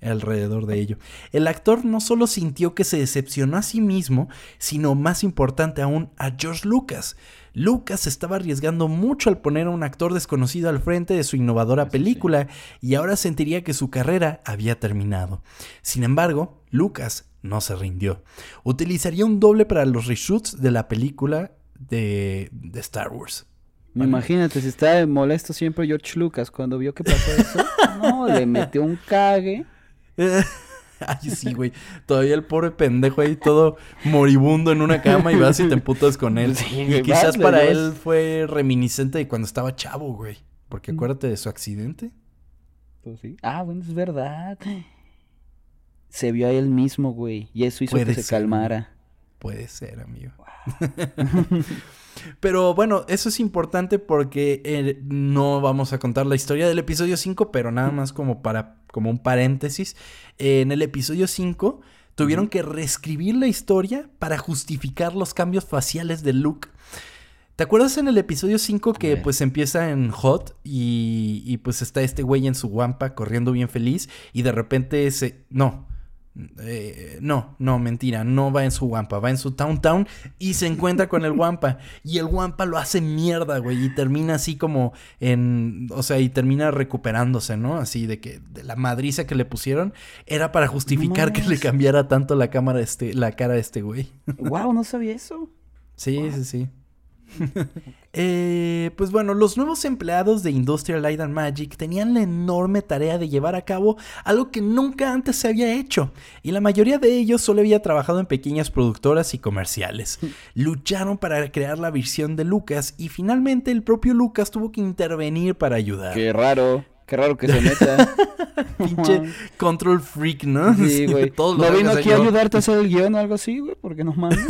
alrededor de ello. El actor no solo sintió que se decepcionó a sí mismo, sino más importante aún a George Lucas. Lucas estaba arriesgando mucho al poner a un actor desconocido al frente de su innovadora película y ahora sentiría que su carrera había terminado. Sin embargo, Lucas no se rindió. Utilizaría un doble para los reshoots de la película de, de Star Wars. Imagínate, si estaba molesto siempre George Lucas cuando vio que pasó eso. no, le metió un cague. Ay, sí, güey. Todavía el pobre pendejo ahí todo moribundo en una cama y vas y te emputas con él. Sí, y quizás vale, para él fue reminiscente de cuando estaba chavo, güey. Porque acuérdate de su accidente. Pues sí. Ah, bueno, es verdad. Se vio a él mismo, güey. Y eso hizo Puede que se calmara. Puede ser, amigo. pero bueno, eso es importante porque eh, no vamos a contar la historia del episodio 5, pero nada más como para como un paréntesis. Eh, en el episodio 5 tuvieron que reescribir la historia para justificar los cambios faciales de Luke. ¿Te acuerdas en el episodio 5 que pues empieza en Hot y, y, pues está este güey en su guampa corriendo bien feliz y de repente se... No, eh, no, no, mentira, no va en su guampa, va en su Town Town y se encuentra con el guampa y el guampa lo hace mierda, güey, y termina así como en, o sea, y termina recuperándose, ¿no? Así de que de la madriza que le pusieron era para justificar que le cambiara tanto la cámara este, la cara a este güey. wow, no sabía eso. Sí, sí, sí. Eh, pues bueno, los nuevos empleados de Industrial Light and Magic tenían la enorme tarea de llevar a cabo algo que nunca antes se había hecho, y la mayoría de ellos solo había trabajado en pequeñas productoras y comerciales. Lucharon para crear la visión de Lucas y finalmente el propio Lucas tuvo que intervenir para ayudar. Qué raro. Qué raro que se meta. Pinche control freak, ¿no? Sí, güey. ¿No vino aquí a ayudarte a hacer el guion o algo así, güey? Porque nos manda.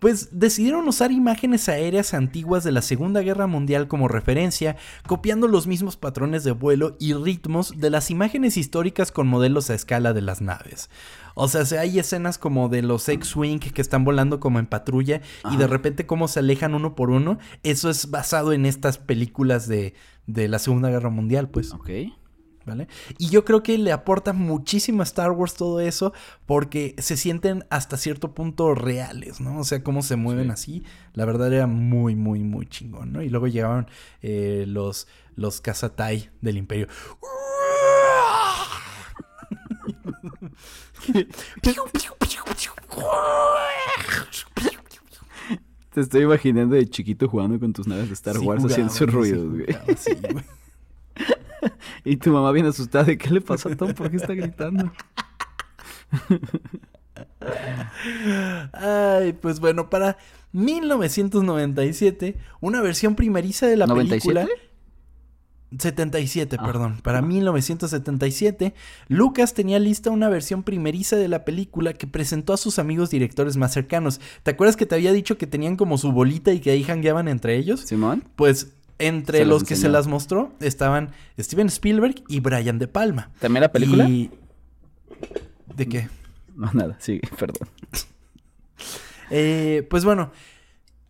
Pues decidieron usar imágenes aéreas antiguas de la Segunda Guerra Mundial como referencia, copiando los mismos patrones de vuelo y ritmos de las imágenes históricas con modelos a escala de las naves. O sea, se- hay escenas como de los X-Wing que están volando como en patrulla y de repente cómo se alejan uno por uno. Eso es basado en estas películas de, de la Segunda Guerra Mundial, pues. ok. ¿Vale? Y yo creo que le aporta muchísimo a Star Wars todo eso porque se sienten hasta cierto punto reales, ¿no? O sea, cómo se mueven Sí. así. La verdad era muy, muy, muy chingón, ¿no? Y luego llegaban eh, los, los Kazatai del Imperio. Te estoy imaginando de chiquito jugando con tus naves de Star Sí Wars haciendo sus sí ruidos, güey. Y tu mamá bien asustada de qué le pasó a Tom, ¿por qué está gritando? Ay, pues bueno, para 1997, una versión primeriza de la película. 77, Ah. perdón. Para 1977, Lucas tenía lista una versión primeriza de la película que presentó a sus amigos directores más cercanos. ¿Te acuerdas que te había dicho que tenían como su bolita y que ahí jangueaban entre ellos? ¿Simón? Pues entre los que se las mostró estaban Steven Spielberg y Brian De Palma. ¿También la película? Y- ¿De qué? No, nada, sí, perdón. Eh, pues bueno,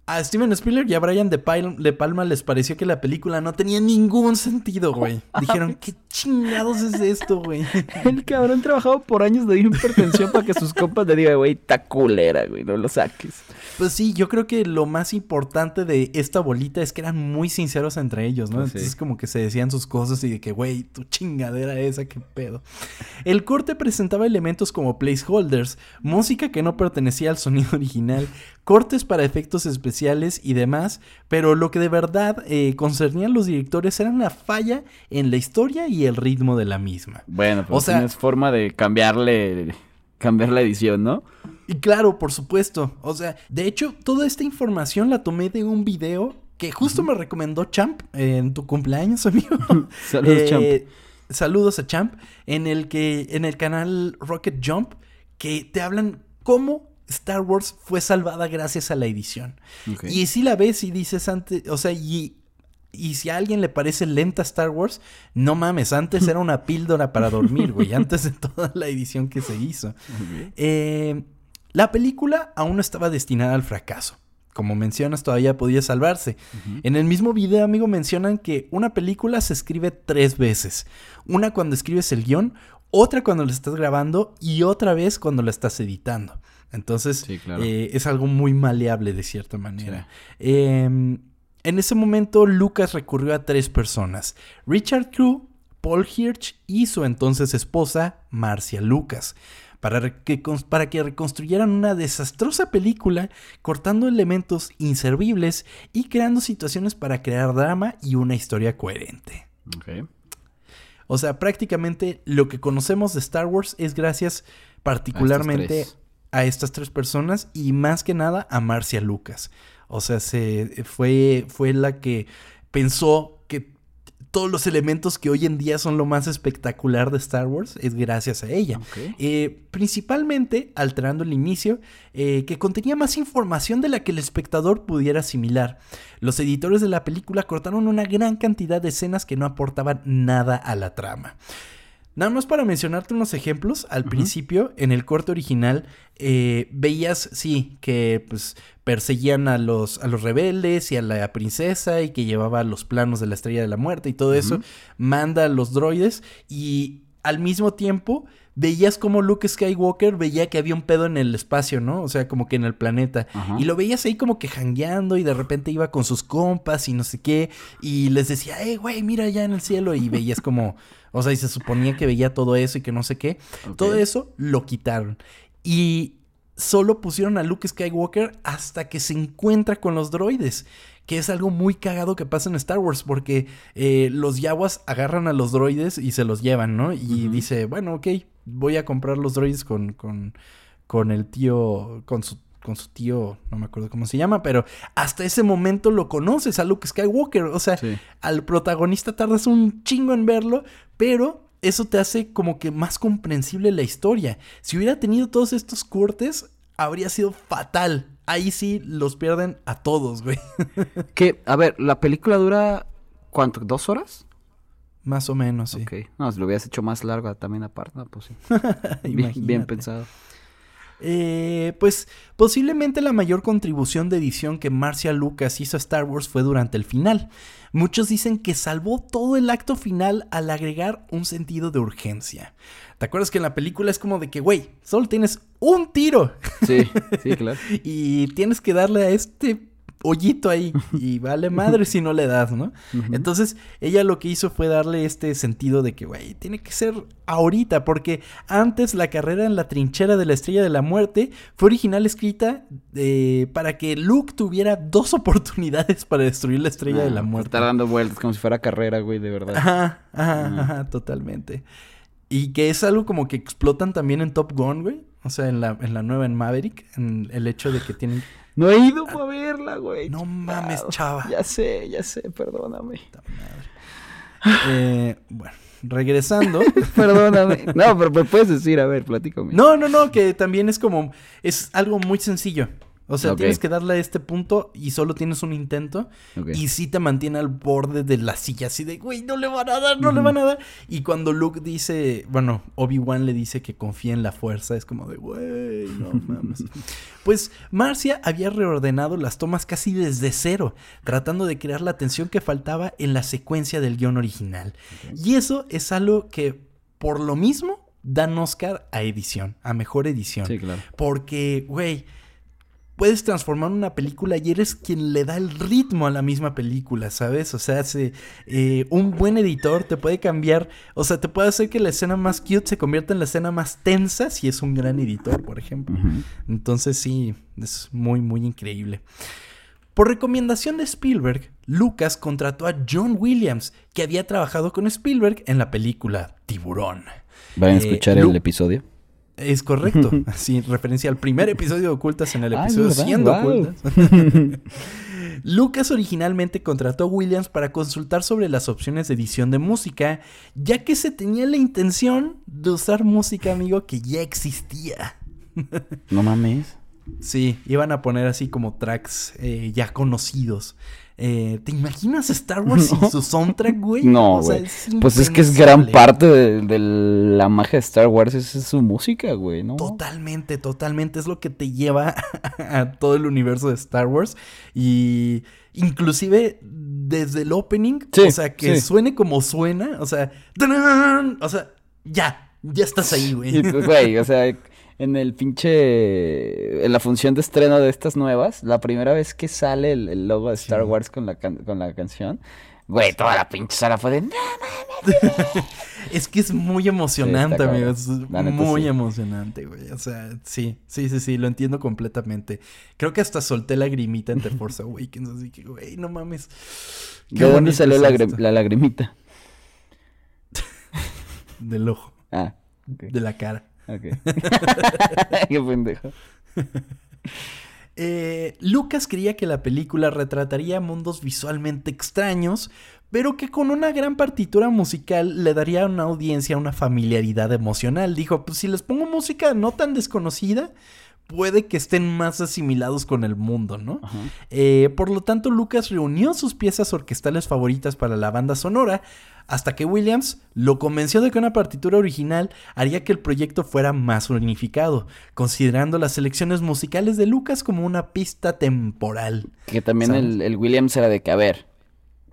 A Steven Spielberg y a Brian De, Palma les pareció que la película no tenía ningún sentido, güey. Dijeron, ¿qué chingados es esto, güey? El cabrón trabajado por años de hipertensión para que sus compas le digan, güey, está culera, güey, no lo saques. Pues sí, yo creo que lo más importante de esta bolita es que eran muy sinceros entre ellos, ¿no? Pues Entonces como que se decían sus cosas y de que, güey, tu chingadera esa, qué pedo. El corte presentaba elementos como placeholders, música que no pertenecía al sonido original, cortes para efectos especiales y demás, pero lo que de verdad eh, concernían los directores era una falla en la historia y el ritmo de la misma. Bueno, pues o sea, tienes forma de cambiarle, cambiar la edición, ¿no? Y claro, por supuesto. O sea, de hecho, toda esta información la tomé de un video que justo me recomendó Champ en tu cumpleaños, amigo. saludos, Champ. Eh, saludos a Champ, en el que, en el canal Rocket Jump, que te hablan cómo Star Wars fue salvada gracias a la edición. Y si la ves y dices antes, o sea, y, y si a alguien le parece lenta Star Wars, no mames, antes era una píldora para dormir, güey, antes de toda la edición que se hizo. Eh, la película aún no estaba destinada al fracaso. Como mencionas, todavía podía salvarse. En el mismo video, amigo, mencionan que una película se escribe tres veces. Una cuando escribes el guion, otra cuando la estás grabando y otra vez cuando la estás editando. Entonces, eh, es algo muy maleable de cierta manera. Em, en ese momento, Lucas recurrió a tres personas: Richard Crew, Paul Hirsch y su entonces esposa, Marcia Lucas para que, para que reconstruyeran una desastrosa película, cortando elementos inservibles y creando situaciones para crear drama y una historia coherente. O sea, prácticamente lo que conocemos de Star Wars es gracias particularmente a estas tres personas y más que nada a Marcia Lucas. O sea, se, fue, fue la que pensó que todos los elementos que hoy en día son lo más espectacular de Star Wars es gracias a ella. Eh, principalmente alterando el inicio, eh, que contenía más información de la que el espectador pudiera asimilar. Los editores de la película cortaron una gran cantidad de escenas que no aportaban nada a la trama. Nada más para mencionarte unos ejemplos, al principio, en el corte original, eh, veías, sí, que pues perseguían a los, a los rebeldes y a la princesa y que llevaba los planos de la estrella de la muerte y todo eso, manda a los droides y al mismo tiempo veías como Luke Skywalker veía que había un pedo en el espacio, ¿no? O sea, como que en el planeta. Y lo veías ahí como que jangueando y de repente iba con sus compas y no sé qué. Y les decía, hey, güey, mira allá en el cielo. Y veías como, o sea, y se suponía que veía todo eso y que no sé qué. Todo eso lo quitaron. Y solo pusieron a Luke Skywalker hasta que se encuentra con los droides que es algo muy cagado que pasa en Star Wars, porque eh, los yaguas agarran a los droides y se los llevan, ¿no? Y dice, bueno, ok, voy a comprar los droides con, con, con el tío, con su con su tío, no me acuerdo cómo se llama, pero hasta ese momento lo conoces a Luke Skywalker. O sea, al protagonista tardas un chingo en verlo, pero eso te hace como que más comprensible la historia. Si hubiera tenido todos estos cortes, habría sido fatal. Ahí sí los pierden a todos, güey. que, a ver, la película dura, ¿cuánto? ¿Dos horas? Más o menos, sí. Ok. No, si lo hubieras hecho más larga también aparte, pues sí. bien, pensado. Eh, pues posiblemente la mayor contribución de edición que Marcia Lucas hizo a Star Wars fue durante el final. Muchos dicen que salvó todo el acto final al agregar un sentido de urgencia. ¿Te acuerdas que en la película es como de que, güey, solo tienes un tiro? Sí, sí, claro. y tienes que darle a este hoyito ahí y vale madre si no le das, ¿no? Entonces ella lo que hizo fue darle este sentido de que, güey, tiene que ser ahorita, porque antes la carrera en la trinchera de la Estrella de la Muerte fue original escrita eh, para que Luke tuviera dos oportunidades para destruir la Estrella de la ah, Muerte. Está dando vueltas como si fuera carrera, güey, de verdad. Ajá, ajá, ajá, totalmente. Y que es algo como que explotan también en Top Gun, güey. O sea, en la, en la nueva en Maverick, en el hecho de que tienen no he ido para verla, güey. No mames, chava. Ya sé, ya sé, perdóname. Eh, bueno, regresando. perdóname. No, pero me puedes decir, a ver, platícame. No, no, no, que también es como. Es algo muy sencillo. O sea, tienes que darle a este punto y solo tienes un intento. Y sí te mantiene al borde de la silla, así de, güey, no le van a dar, no le van a dar. Y cuando Luke dice, bueno, Obi-Wan le dice que confía en la fuerza, es como de, güey, no mames. pues Marcia había reordenado las tomas casi desde cero, tratando de crear la tensión que faltaba en la secuencia del guion original. Y eso es algo que, por lo mismo, dan Oscar a edición, a mejor edición. Sí, claro. Porque, güey, puedes transformar una película y eres quien le da el ritmo a la misma película, ¿sabes? O sea, se- eh, un buen editor te puede cambiar, o sea, te puede hacer que la escena más cute se convierta en la escena más tensa si es un gran editor, por ejemplo. Entonces sí, es muy, muy increíble. Por recomendación de Spielberg, Lucas contrató a John Williams, que había trabajado con Spielberg en la película Tiburón. ¿Van a Eh, escuchar el episodio? Es correcto. Así, referencia al primer episodio de Ocultas en el Ah, episodio Siendo wow. Ocultas. Lucas originalmente contrató a Williams para consultar sobre las opciones de edición de música, ya que se tenía la intención de usar música, amigo, que ya existía. No mames. Sí, iban a poner así como tracks eh, ya conocidos. Eh, ¿Te imaginas Star Wars sin No. su soundtrack, güey? No, O sea, güey. Pues es que es gran parte de, de la magia de Star Wars, es su música, güey, ¿no? Totalmente, totalmente. Es lo que te lleva a todo el universo de Star Wars. Y inclusive desde el opening, Sí, o sea, que sí. suene como suena, o sea, ¡tarán! o sea, ya, ya estás ahí, Y, güey. pues, güey, o sea, en el pinche. En la función de estreno de estas nuevas, la primera vez que sale el, el logo de Star Sí. Wars con la, can- con la canción, güey, toda la pinche sala fue de. "No". Es que es muy emocionante, Sí, está amigo. cabrón. Es La neta, muy sí. emocionante, güey. O sea, sí, sí, sí, sí, lo entiendo completamente. Creo que hasta solté lagrimita en The Force Awakens, así que, güey, no mames. Qué ¿De dónde salió la, la lagrimita? Del ojo, Ah, ok. de la cara. Ok. Qué pendejo. Eh, Lucas creía que la película retrataría mundos visualmente extraños, pero que con una gran partitura musical le daría a una audiencia una familiaridad emocional. Dijo, pues si les pongo música no tan desconocida, puede que estén más asimilados con el mundo, ¿no? Eh, por lo tanto, Lucas reunió sus piezas orquestales favoritas para la banda sonora, hasta que Williams lo convenció de que una partitura original haría que el proyecto fuera más unificado, considerando las selecciones musicales de Lucas como una pista temporal. Que también el, el Williams era de que, a ver,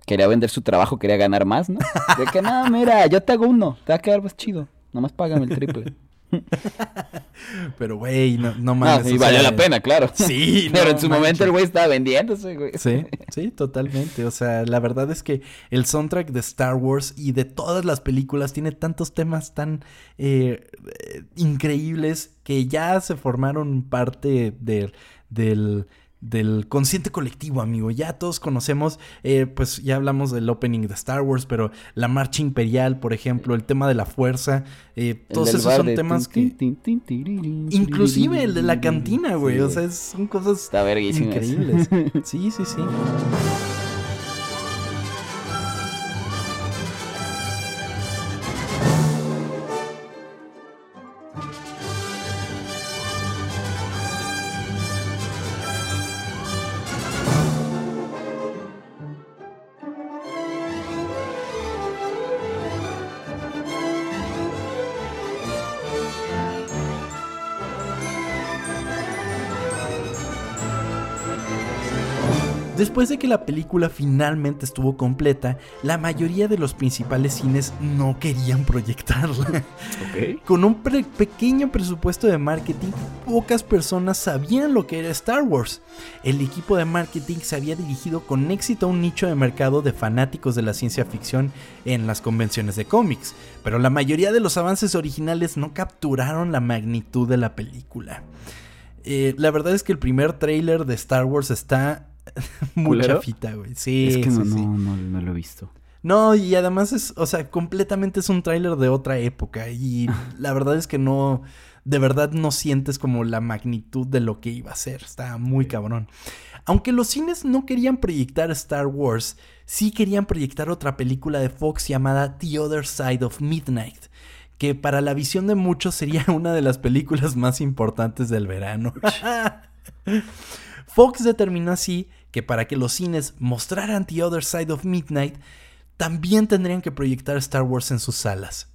quería vender su trabajo, quería ganar más, ¿no? De que, no, mira, yo te hago uno, te va a quedar más chido. Nomás págame el triple. Pero, güey, no, no No, mames. y o valió sea, la pena, claro. Sí, Pero no en su momento el güey estaba vendiéndose, güey. Sí, sí, totalmente. O sea, la verdad es que el soundtrack de Star Wars y de todas las películas tiene tantos temas tan eh, eh, increíbles que ya se formaron parte de- del, del consciente colectivo, amigo. Ya todos conocemos, eh, pues ya hablamos del opening de Star Wars, pero la marcha imperial, por ejemplo, el tema de la fuerza, eh, todos esos son temas que... Inclusive el de la cantina, güey. Sí, o sea, son cosas Está increíbles. Sí, sí, sí. Después de que la película finalmente estuvo completa, la mayoría de los principales cines no querían proyectarla. Con un pre- pequeño presupuesto de marketing, pocas personas sabían lo que era Star Wars. El equipo de marketing se había dirigido con éxito a un nicho de mercado de fanáticos de la ciencia ficción en las convenciones de cómics, pero la mayoría de los avances originales no capturaron la magnitud de la película. Eh, la verdad es que el primer tráiler de Star Wars está muy ¿Culero? chafita, güey. Sí, Es que no, sí, sí. no, no, no lo he visto. No, y además es, o sea, completamente es un tráiler de otra época y la verdad es que no, de verdad no sientes como la magnitud de lo que iba a ser, está muy cabrón. Aunque los cines no querían proyectar Star Wars, sí querían proyectar otra película de Fox llamada The Other Side of Midnight, que para la visión de muchos sería una de las películas más importantes del verano. Fox determinó así que para que los cines mostraran The Other Side of Midnight, también tendrían que proyectar Star Wars en sus salas.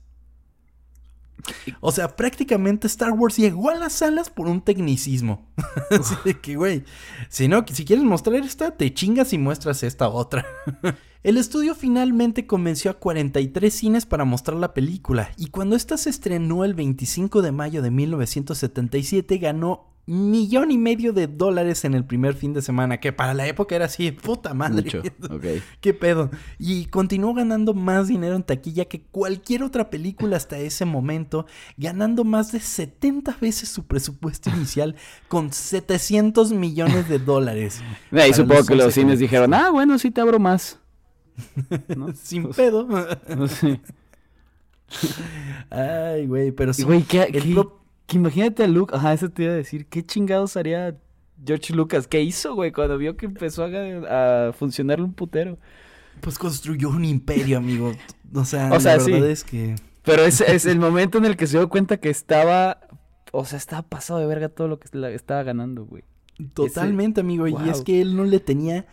O sea, prácticamente Star Wars llegó a las salas por un tecnicismo. Así de que, güey, si si quieres mostrar esta, te chingas y muestras esta otra. El estudio finalmente convenció a 43 cines para mostrar la película, y cuando esta se estrenó el 25 de mayo de 1977, ganó millón y medio de dólares en el primer fin de semana, que para la época era así, puta madre. Mucho, ok. ¿Qué pedo? Y continuó ganando más dinero en taquilla que cualquier otra película hasta ese momento, ganando más de 70 veces su presupuesto inicial con 700 millones de dólares. Y supongo que los 11 cines dijeron, ah, bueno, sí te abro más. Sin pedo. Sí. Ay, güey, pero sí. güey, ¿qué, el qué- pro- que imagínate a Luke, ajá, eso te iba a decir, ¿qué chingados haría George Lucas? ¿Qué hizo, güey, cuando vio que empezó a, a funcionar un putero? Pues construyó un imperio, amigo. O sea, O sea, la verdad es que. Pero es, es el momento en el que se dio cuenta que estaba, o sea, estaba pasado de verga todo lo que estaba ganando, güey. Totalmente, amigo. Y es que él no le tenía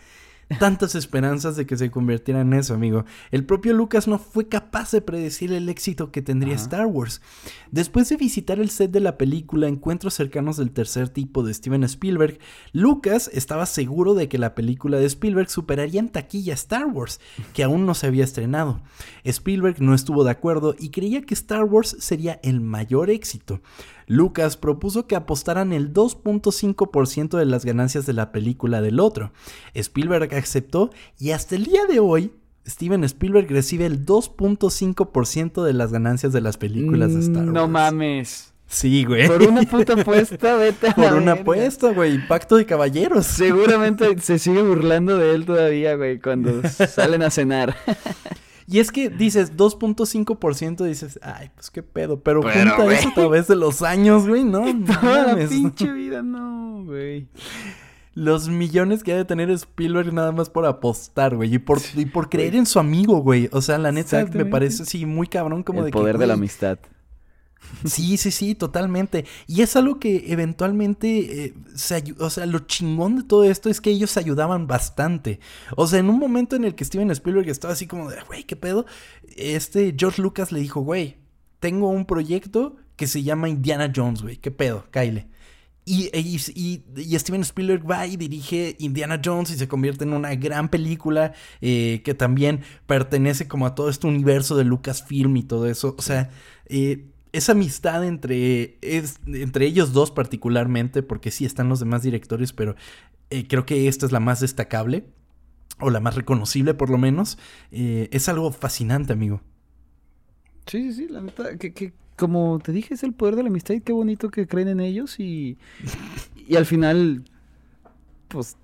tantas esperanzas de que se convirtiera en eso, amigo. El propio Lucas no fue capaz de predecir el éxito que tendría Ajá. Star Wars. Después de visitar el set de la película Encuentros cercanos del tercer tipo de Steven Spielberg, Lucas estaba seguro de que la película de Spielberg superaría en taquilla Star Wars, que aún no se había estrenado. Spielberg no estuvo de acuerdo y creía que Star Wars sería el mayor éxito. Lucas propuso que apostaran el 2.5% de las ganancias de la película del otro. Spielberg aceptó y hasta el día de hoy Steven Spielberg recibe el 2.5% de las ganancias de las películas de Star Wars. Mm, No mames. Sí, güey. Por una puta apuesta, vete a Por la una verga. apuesta, güey. Pacto de caballeros. Seguramente se sigue burlando de él todavía, güey, cuando salen a cenar. Y es que dices 2.5%, dices, ay, pues qué pedo. Pero, Pero, junta eso a través de los años, güey, ¿no? Toda la pinche vida, no, güey. Los millones que ha de tener Spielberg nada más por apostar, güey. Y por, y por creer en su amigo, güey. O sea, la neta me parece así muy cabrón como el de que, poder de la amistad. Sí, sí, sí, totalmente. Y es algo que eventualmente, eh, se o sea, lo chingón de todo esto es que ellos se ayudaban bastante. O sea, en un momento en el que Steven Spielberg estaba así como de, güey, ¿qué pedo? Este George Lucas le dijo, güey, tengo un proyecto que se llama Indiana Jones, güey, ¿qué pedo? Cáile. Y, y, y- y Steven Spielberg va y dirige Indiana Jones y se convierte en una gran película eh, que también pertenece como a todo este universo de Lucasfilm y todo eso. O sea, eh, esa amistad entre, es, entre ellos dos particularmente, porque sí están los demás directores, pero eh, creo que esta es la más destacable, o la más reconocible por lo menos, eh, es algo fascinante, amigo. Sí, sí, sí, la neta, que, que como te dije, es el poder de la amistad y qué bonito que creen en ellos y, y al final, pues,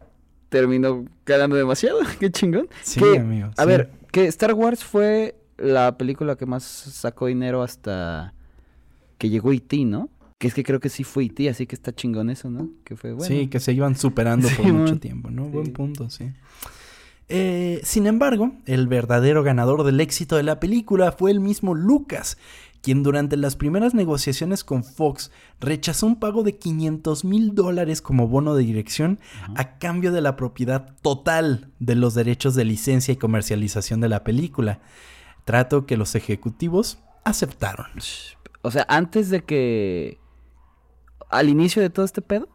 terminó ganando demasiado, qué chingón. Sí, Que, amigo. A sí. ver, que Star Wars fue la película que más sacó dinero hasta que llegó E.T., ¿no? Que es que creo que sí fue E.T., así que está chingón eso, ¿no? Que fue bueno. Sí, que se iban superando por mucho tiempo, ¿no? Sí. Buen punto, sí. Eh, sin embargo, el verdadero ganador del éxito de la película fue el mismo Lucas, quien durante las primeras negociaciones con Fox rechazó un pago de 500 mil dólares como bono de dirección a cambio de la propiedad total de los derechos de licencia y comercialización de la película, trato que los ejecutivos aceptaron. O sea, antes de que... Al inicio de todo este pedo.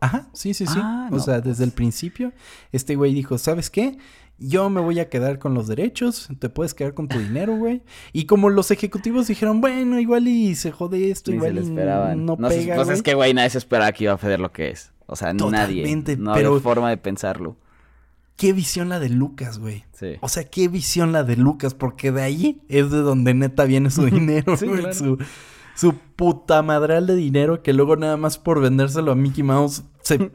Ajá, sí, sí, sí. Ah, o no, sea, pues. desde el principio, este güey dijo, ¿sabes qué? Yo me voy a quedar con los derechos, te puedes quedar con tu dinero, güey. Y como los ejecutivos dijeron, bueno, igual y se jode esto, Ni se igual lo y esperaban. no, No, se- pega, pues güey. es que, güey, nadie se esperaba que iba a hacer lo que es. O sea, Totalmente, nadie. No pero- había forma de pensarlo. Qué visión la de Lucas, güey. Sí. O sea, qué visión la de Lucas, porque de ahí es de donde neta viene su dinero, Sí, güey. claro. Su, su puta madral de dinero que luego nada más por vendérselo a Mickey Mouse se,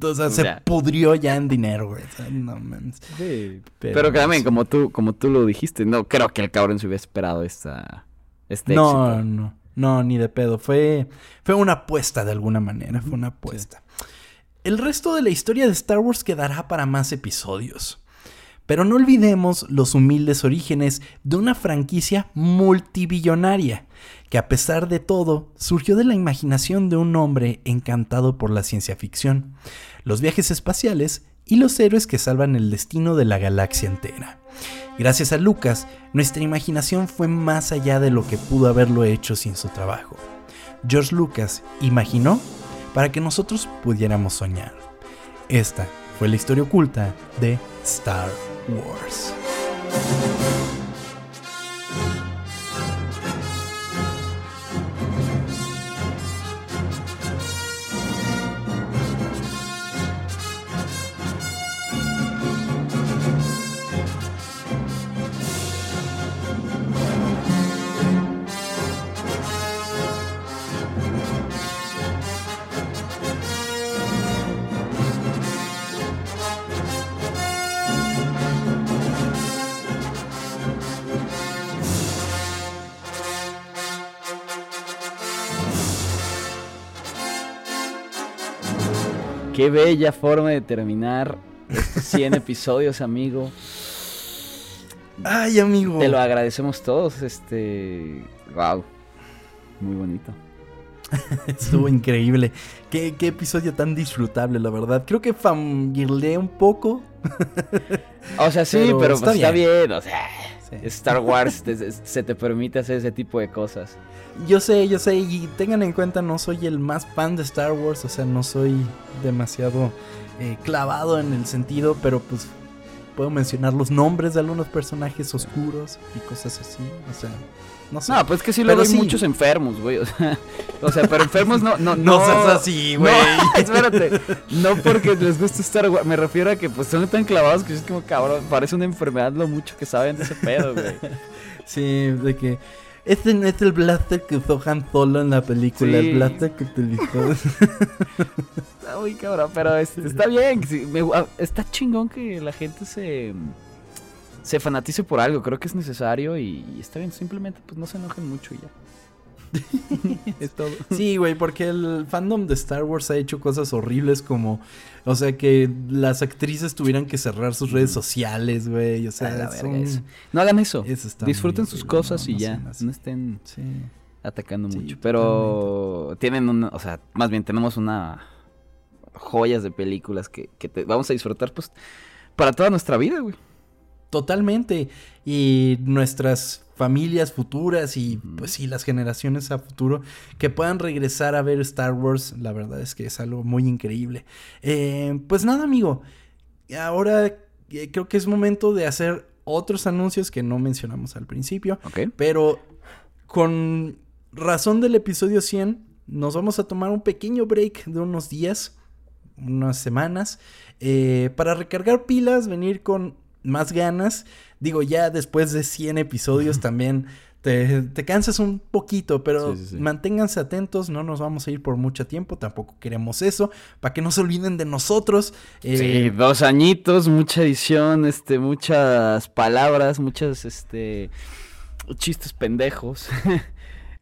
o sea, se Ya. pudrió ya en dinero, güey. O sea, no mames. Sí. Pero Pero, que también, como tú, como tú lo dijiste, no creo que el cabrón se hubiera esperado esta, este no, éxito. no, no, ni de pedo. Fue, fue una apuesta de alguna manera, fue una apuesta. El resto de la historia de Star Wars quedará para más episodios. Pero no olvidemos los humildes orígenes de una franquicia multibillonaria, que a pesar de todo surgió de la imaginación de un hombre encantado por la ciencia ficción, los viajes espaciales y los héroes que salvan el destino de la galaxia entera. Gracias a Lucas, nuestra imaginación fue más allá de lo que pudo haberlo hecho sin su trabajo. George Lucas imaginó para que nosotros pudiéramos soñar. Esta fue la historia oculta de Star Wars. Qué bella forma de terminar estos 100 episodios, amigo. Ay, amigo. Te lo agradecemos todos, este... Wow. Muy bonito. Estuvo increíble. ¿Qué, ¿Qué, episodio tan disfrutable, la verdad. Creo que fangirleé un poco. O sea, sí, pero, está, pues, bien. está, bien. O sea, sí. Star Wars te, se te permite hacer ese tipo de cosas. Yo sé, yo sé, y tengan en cuenta, no soy el más fan de Star Wars, o sea, no soy demasiado eh, clavado en el sentido, pero pues puedo mencionar los nombres de algunos personajes oscuros y cosas así, o sea, no sé. No, pues que sí luego hay sí. muchos enfermos, güey, o sea, o sea, pero enfermos no, no, no. No seas así, güey. No, espérate, no porque les guste Star Wars, me refiero a que pues son tan clavados que es como, cabrón, parece una enfermedad lo mucho que saben de ese pedo, güey. Sí, de que este no es el blaster que usó Han Solo en la película, sí. el blaster que utilizó. está muy cabrón, pero este, está bien. Me, está chingón que la gente se, se fanatice por algo. Creo que es necesario y, y está bien. Simplemente pues no se enojen mucho y ya. es todo. Sí, güey, porque el fandom de Star Wars ha hecho cosas horribles como, o sea, que las actrices tuvieran que cerrar sus redes sociales, güey, o sea, son... no hagan eso. Disfruten sus cosas no, y no ya, no estén sí. atacando sí, mucho, pero totalmente. tienen una, o sea, más bien tenemos una joyas de películas que, que te, vamos a disfrutar pues para toda nuestra vida, güey. Totalmente. Y nuestras familias futuras y pues sí, las generaciones a futuro que puedan regresar a ver Star Wars, la verdad es que es algo muy increíble. Eh, pues nada, amigo, ahora eh, creo que es momento de hacer otros anuncios que no mencionamos al principio, okay. pero con razón del episodio 100 nos vamos a tomar un pequeño break de unos días, unas semanas, eh, para recargar pilas, venir con más ganas. Digo, ya después de 100 episodios también te, te, cansas un poquito, pero sí, sí, sí. manténganse atentos, no nos vamos a ir por mucho tiempo, tampoco queremos eso, para que no se olviden de nosotros. Eh... Sí, dos añitos, mucha edición, este, muchas palabras, muchas, este, chistes pendejos.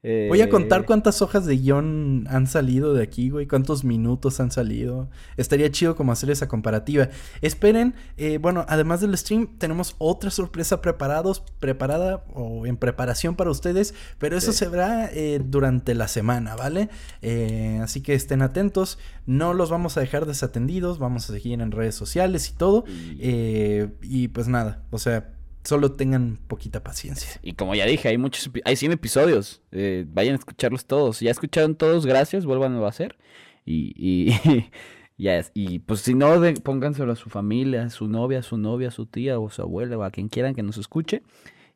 Eh... Voy a contar cuántas hojas de guion han salido de aquí, güey. Cuántos minutos han salido. Estaría chido como hacer esa comparativa. Esperen, eh, bueno, además del stream, tenemos otra sorpresa preparados, preparada o en preparación para ustedes. Pero eso sí. se verá eh, durante la semana, ¿vale? Eh, así que estén atentos. No los vamos a dejar desatendidos. Vamos a seguir en redes sociales y todo. Eh, y pues nada, o sea, solo tengan poquita paciencia. Y como ya dije, hay muchos, hay 100 episodios. Eh, vayan a escucharlos todos. Ya escucharon todos, gracias, vuelvan a hacer. Y, y ya, y pues si no, de, pónganselo a su familia, a su novia, a su novia, a su tía o a su abuela o a quien quieran que nos escuche.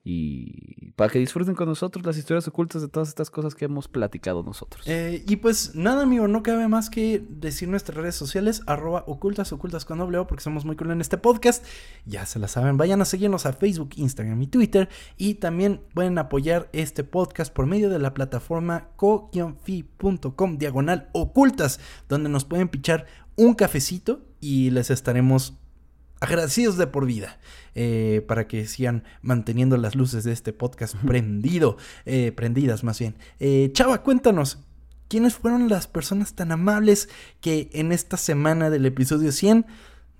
Y para que disfruten con nosotros las historias ocultas de todas estas cosas que hemos platicado nosotros. Eh, y pues nada, amigo, no cabe más que decir nuestras redes sociales, arroba ocultas, ocultas con doble O, porque somos muy cool en este podcast. Ya se la saben, vayan a seguirnos a Facebook, Instagram y Twitter. Y también pueden apoyar este podcast por medio de la plataforma co-fi.com diagonal ocultas, donde nos pueden pichar un cafecito y les estaremos agradecidos de por vida eh, para que sigan manteniendo las luces de este podcast prendido, eh, prendidas más bien. Eh, Chava, cuéntanos, ¿quiénes fueron las personas tan amables que en esta semana del episodio 100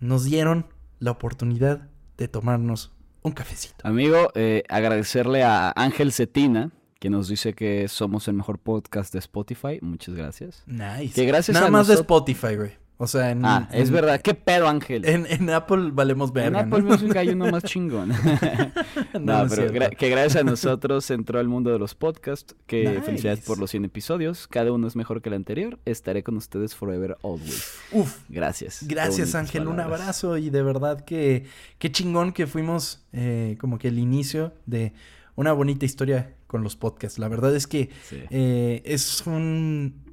nos dieron la oportunidad de tomarnos un cafecito. Amigo, agradecerle a Ángel Cetina, que nos dice que somos el mejor podcast de Spotify. Muchas gracias. Nice. Que gracias Nada a más de Spotify, güey. O sea, en, Ah, es en- verdad. ¿Qué pedo, Ángel? En, en Apple valemos En verga, Apple ¿no? Music hay uno más chingón. no, pero gra- que gracias a nosotros entró al mundo de los podcasts. Que Nice. felicidades por los 100 episodios. Cada uno es mejor que el anterior. Estaré con ustedes forever always. Uf, Gracias. Gracias Ángel, un abrazo y de verdad que qué chingón que fuimos eh, como que el inicio de una bonita historia con los podcasts. La verdad es que Sí. eh, es un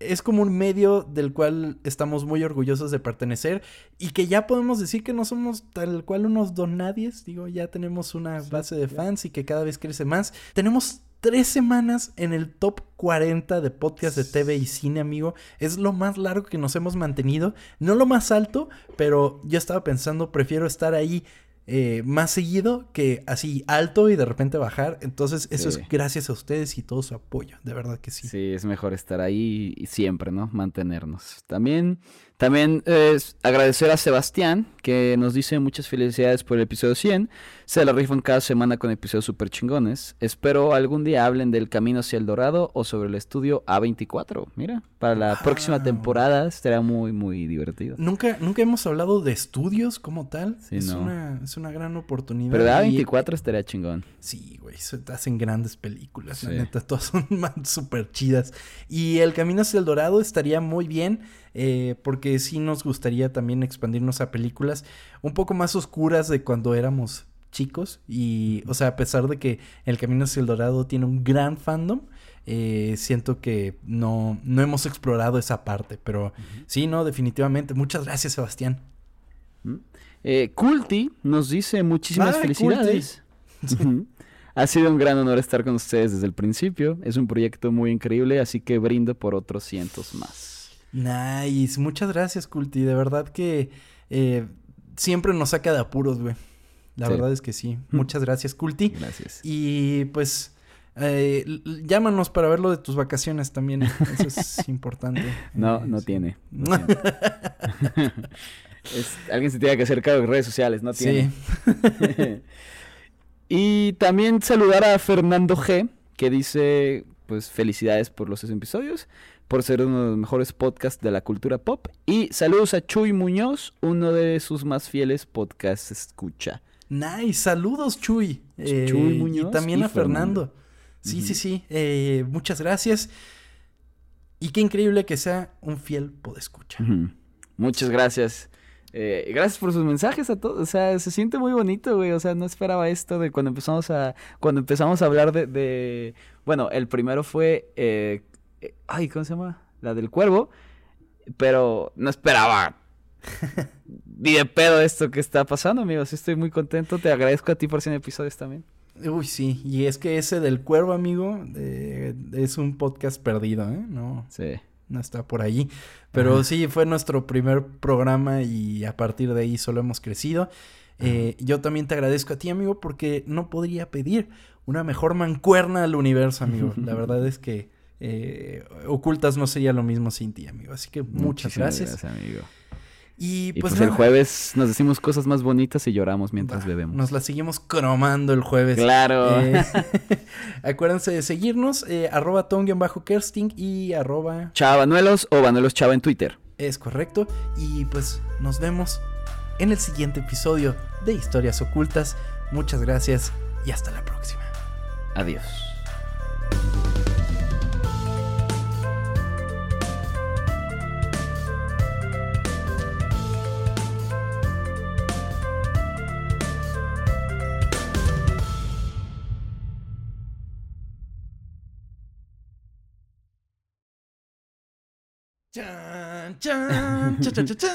es como un medio del cual estamos muy orgullosos de pertenecer y que ya podemos decir que no somos tal cual unos donadies, digo, ya tenemos una base de fans y que cada vez crece más. Tenemos tres semanas en el top 40 de podcast de TV y cine, amigo. Es lo más largo que nos hemos mantenido, no lo más alto, pero yo estaba pensando, prefiero estar ahí eh, más seguido que así alto y de repente bajar. Entonces, eso Sí. es gracias a ustedes y todo su apoyo, de verdad que sí. Sí, es mejor estar ahí y siempre, ¿no? Mantenernos. También, también es agradecer a Sebastián, que nos dice muchas felicidades por el episodio 100. Se la rifan cada semana con episodios súper chingones. Espero algún día hablen del camino hacia el dorado o sobre el estudio A24. Mira, para la próxima temporada estará muy, muy divertido. Nunca, nunca hemos hablado de estudios como tal. Sí, es, no. una, es una gran oportunidad. Pero de y- A24 estaría chingón. Sí, güey, se te hacen grandes películas, la Sí. neta, todas son súper chidas. Y El Camino hacia el Dorado estaría muy bien, eh, porque sí nos gustaría también expandirnos a películas un poco más oscuras de cuando éramos chicos. Y, o sea, a pesar de que El Camino hacia el Dorado tiene un gran fandom, eh, siento que no, no hemos explorado esa parte. Pero sí, no, definitivamente. Muchas gracias, Sebastián. Eh, Culti nos dice muchísimas felicidades. Ha sido un gran honor estar con ustedes desde el principio. Es un proyecto muy increíble, así que brindo por otros cientos más. Nice, muchas gracias, Culti. De verdad que eh, siempre nos saca de apuros, güey. La Sí. verdad es que sí. Muchas gracias, Culti. Gracias. Y pues eh, llámanos para ver lo de tus vacaciones también. Eso es importante. No, no tiene. no tiene. Es- alguien se tiene que hacer cargo de redes sociales, no tiene. Sí. y también saludar a Fernando G, que dice, pues felicidades por los seis episodios, por ser uno de los mejores podcasts de la cultura pop. Y saludos a Chuy Muñoz, uno de sus más fieles podcasts escucha. Nice, saludos, Chuy. Eh, Chuy y Muñoz también y a Fernando. Fernando. Sí, sí, sí. Eh, muchas gracias. Y qué increíble que sea un fiel podescucha. Ujú. Muchas gracias. Eh, gracias por sus mensajes a todos. O sea, se siente muy bonito, güey. O sea, no esperaba esto de cuando empezamos a. Cuando empezamos a hablar de. de- Bueno, el primero fue. Eh, ay, ¿cómo se llama? La del cuervo. Pero no esperaba. Ni de pedo esto que está pasando, amigos. Estoy muy contento. Te agradezco a ti por 100 episodios también. Uy, sí. Y es que ese del cuervo, amigo, eh, es un podcast perdido, ¿eh? No, Sí. no está por allí. Pero Ajá. sí, fue nuestro primer programa y a partir de ahí solo hemos crecido. Eh, yo también te agradezco a ti, amigo, porque no podría pedir una mejor mancuerna al universo, amigo. La verdad es que eh, Ocultas no sería lo mismo sin ti, amigo. Así que muchas Muchísimas gracias. amigo. Y Y pues, pues, el jueves nos decimos cosas más bonitas y lloramos mientras bebemos. Nos la seguimos cromando el jueves. Claro. Eh, acuérdense de seguirnos, eh, arroba ton-kersting y arroba Chava Banuelos o Banuelos Chava en Twitter. es correcto. Y pues nos vemos en el siguiente episodio de Historias Ocultas. Muchas gracias y hasta la próxima. Adiós. dun, dun, dun,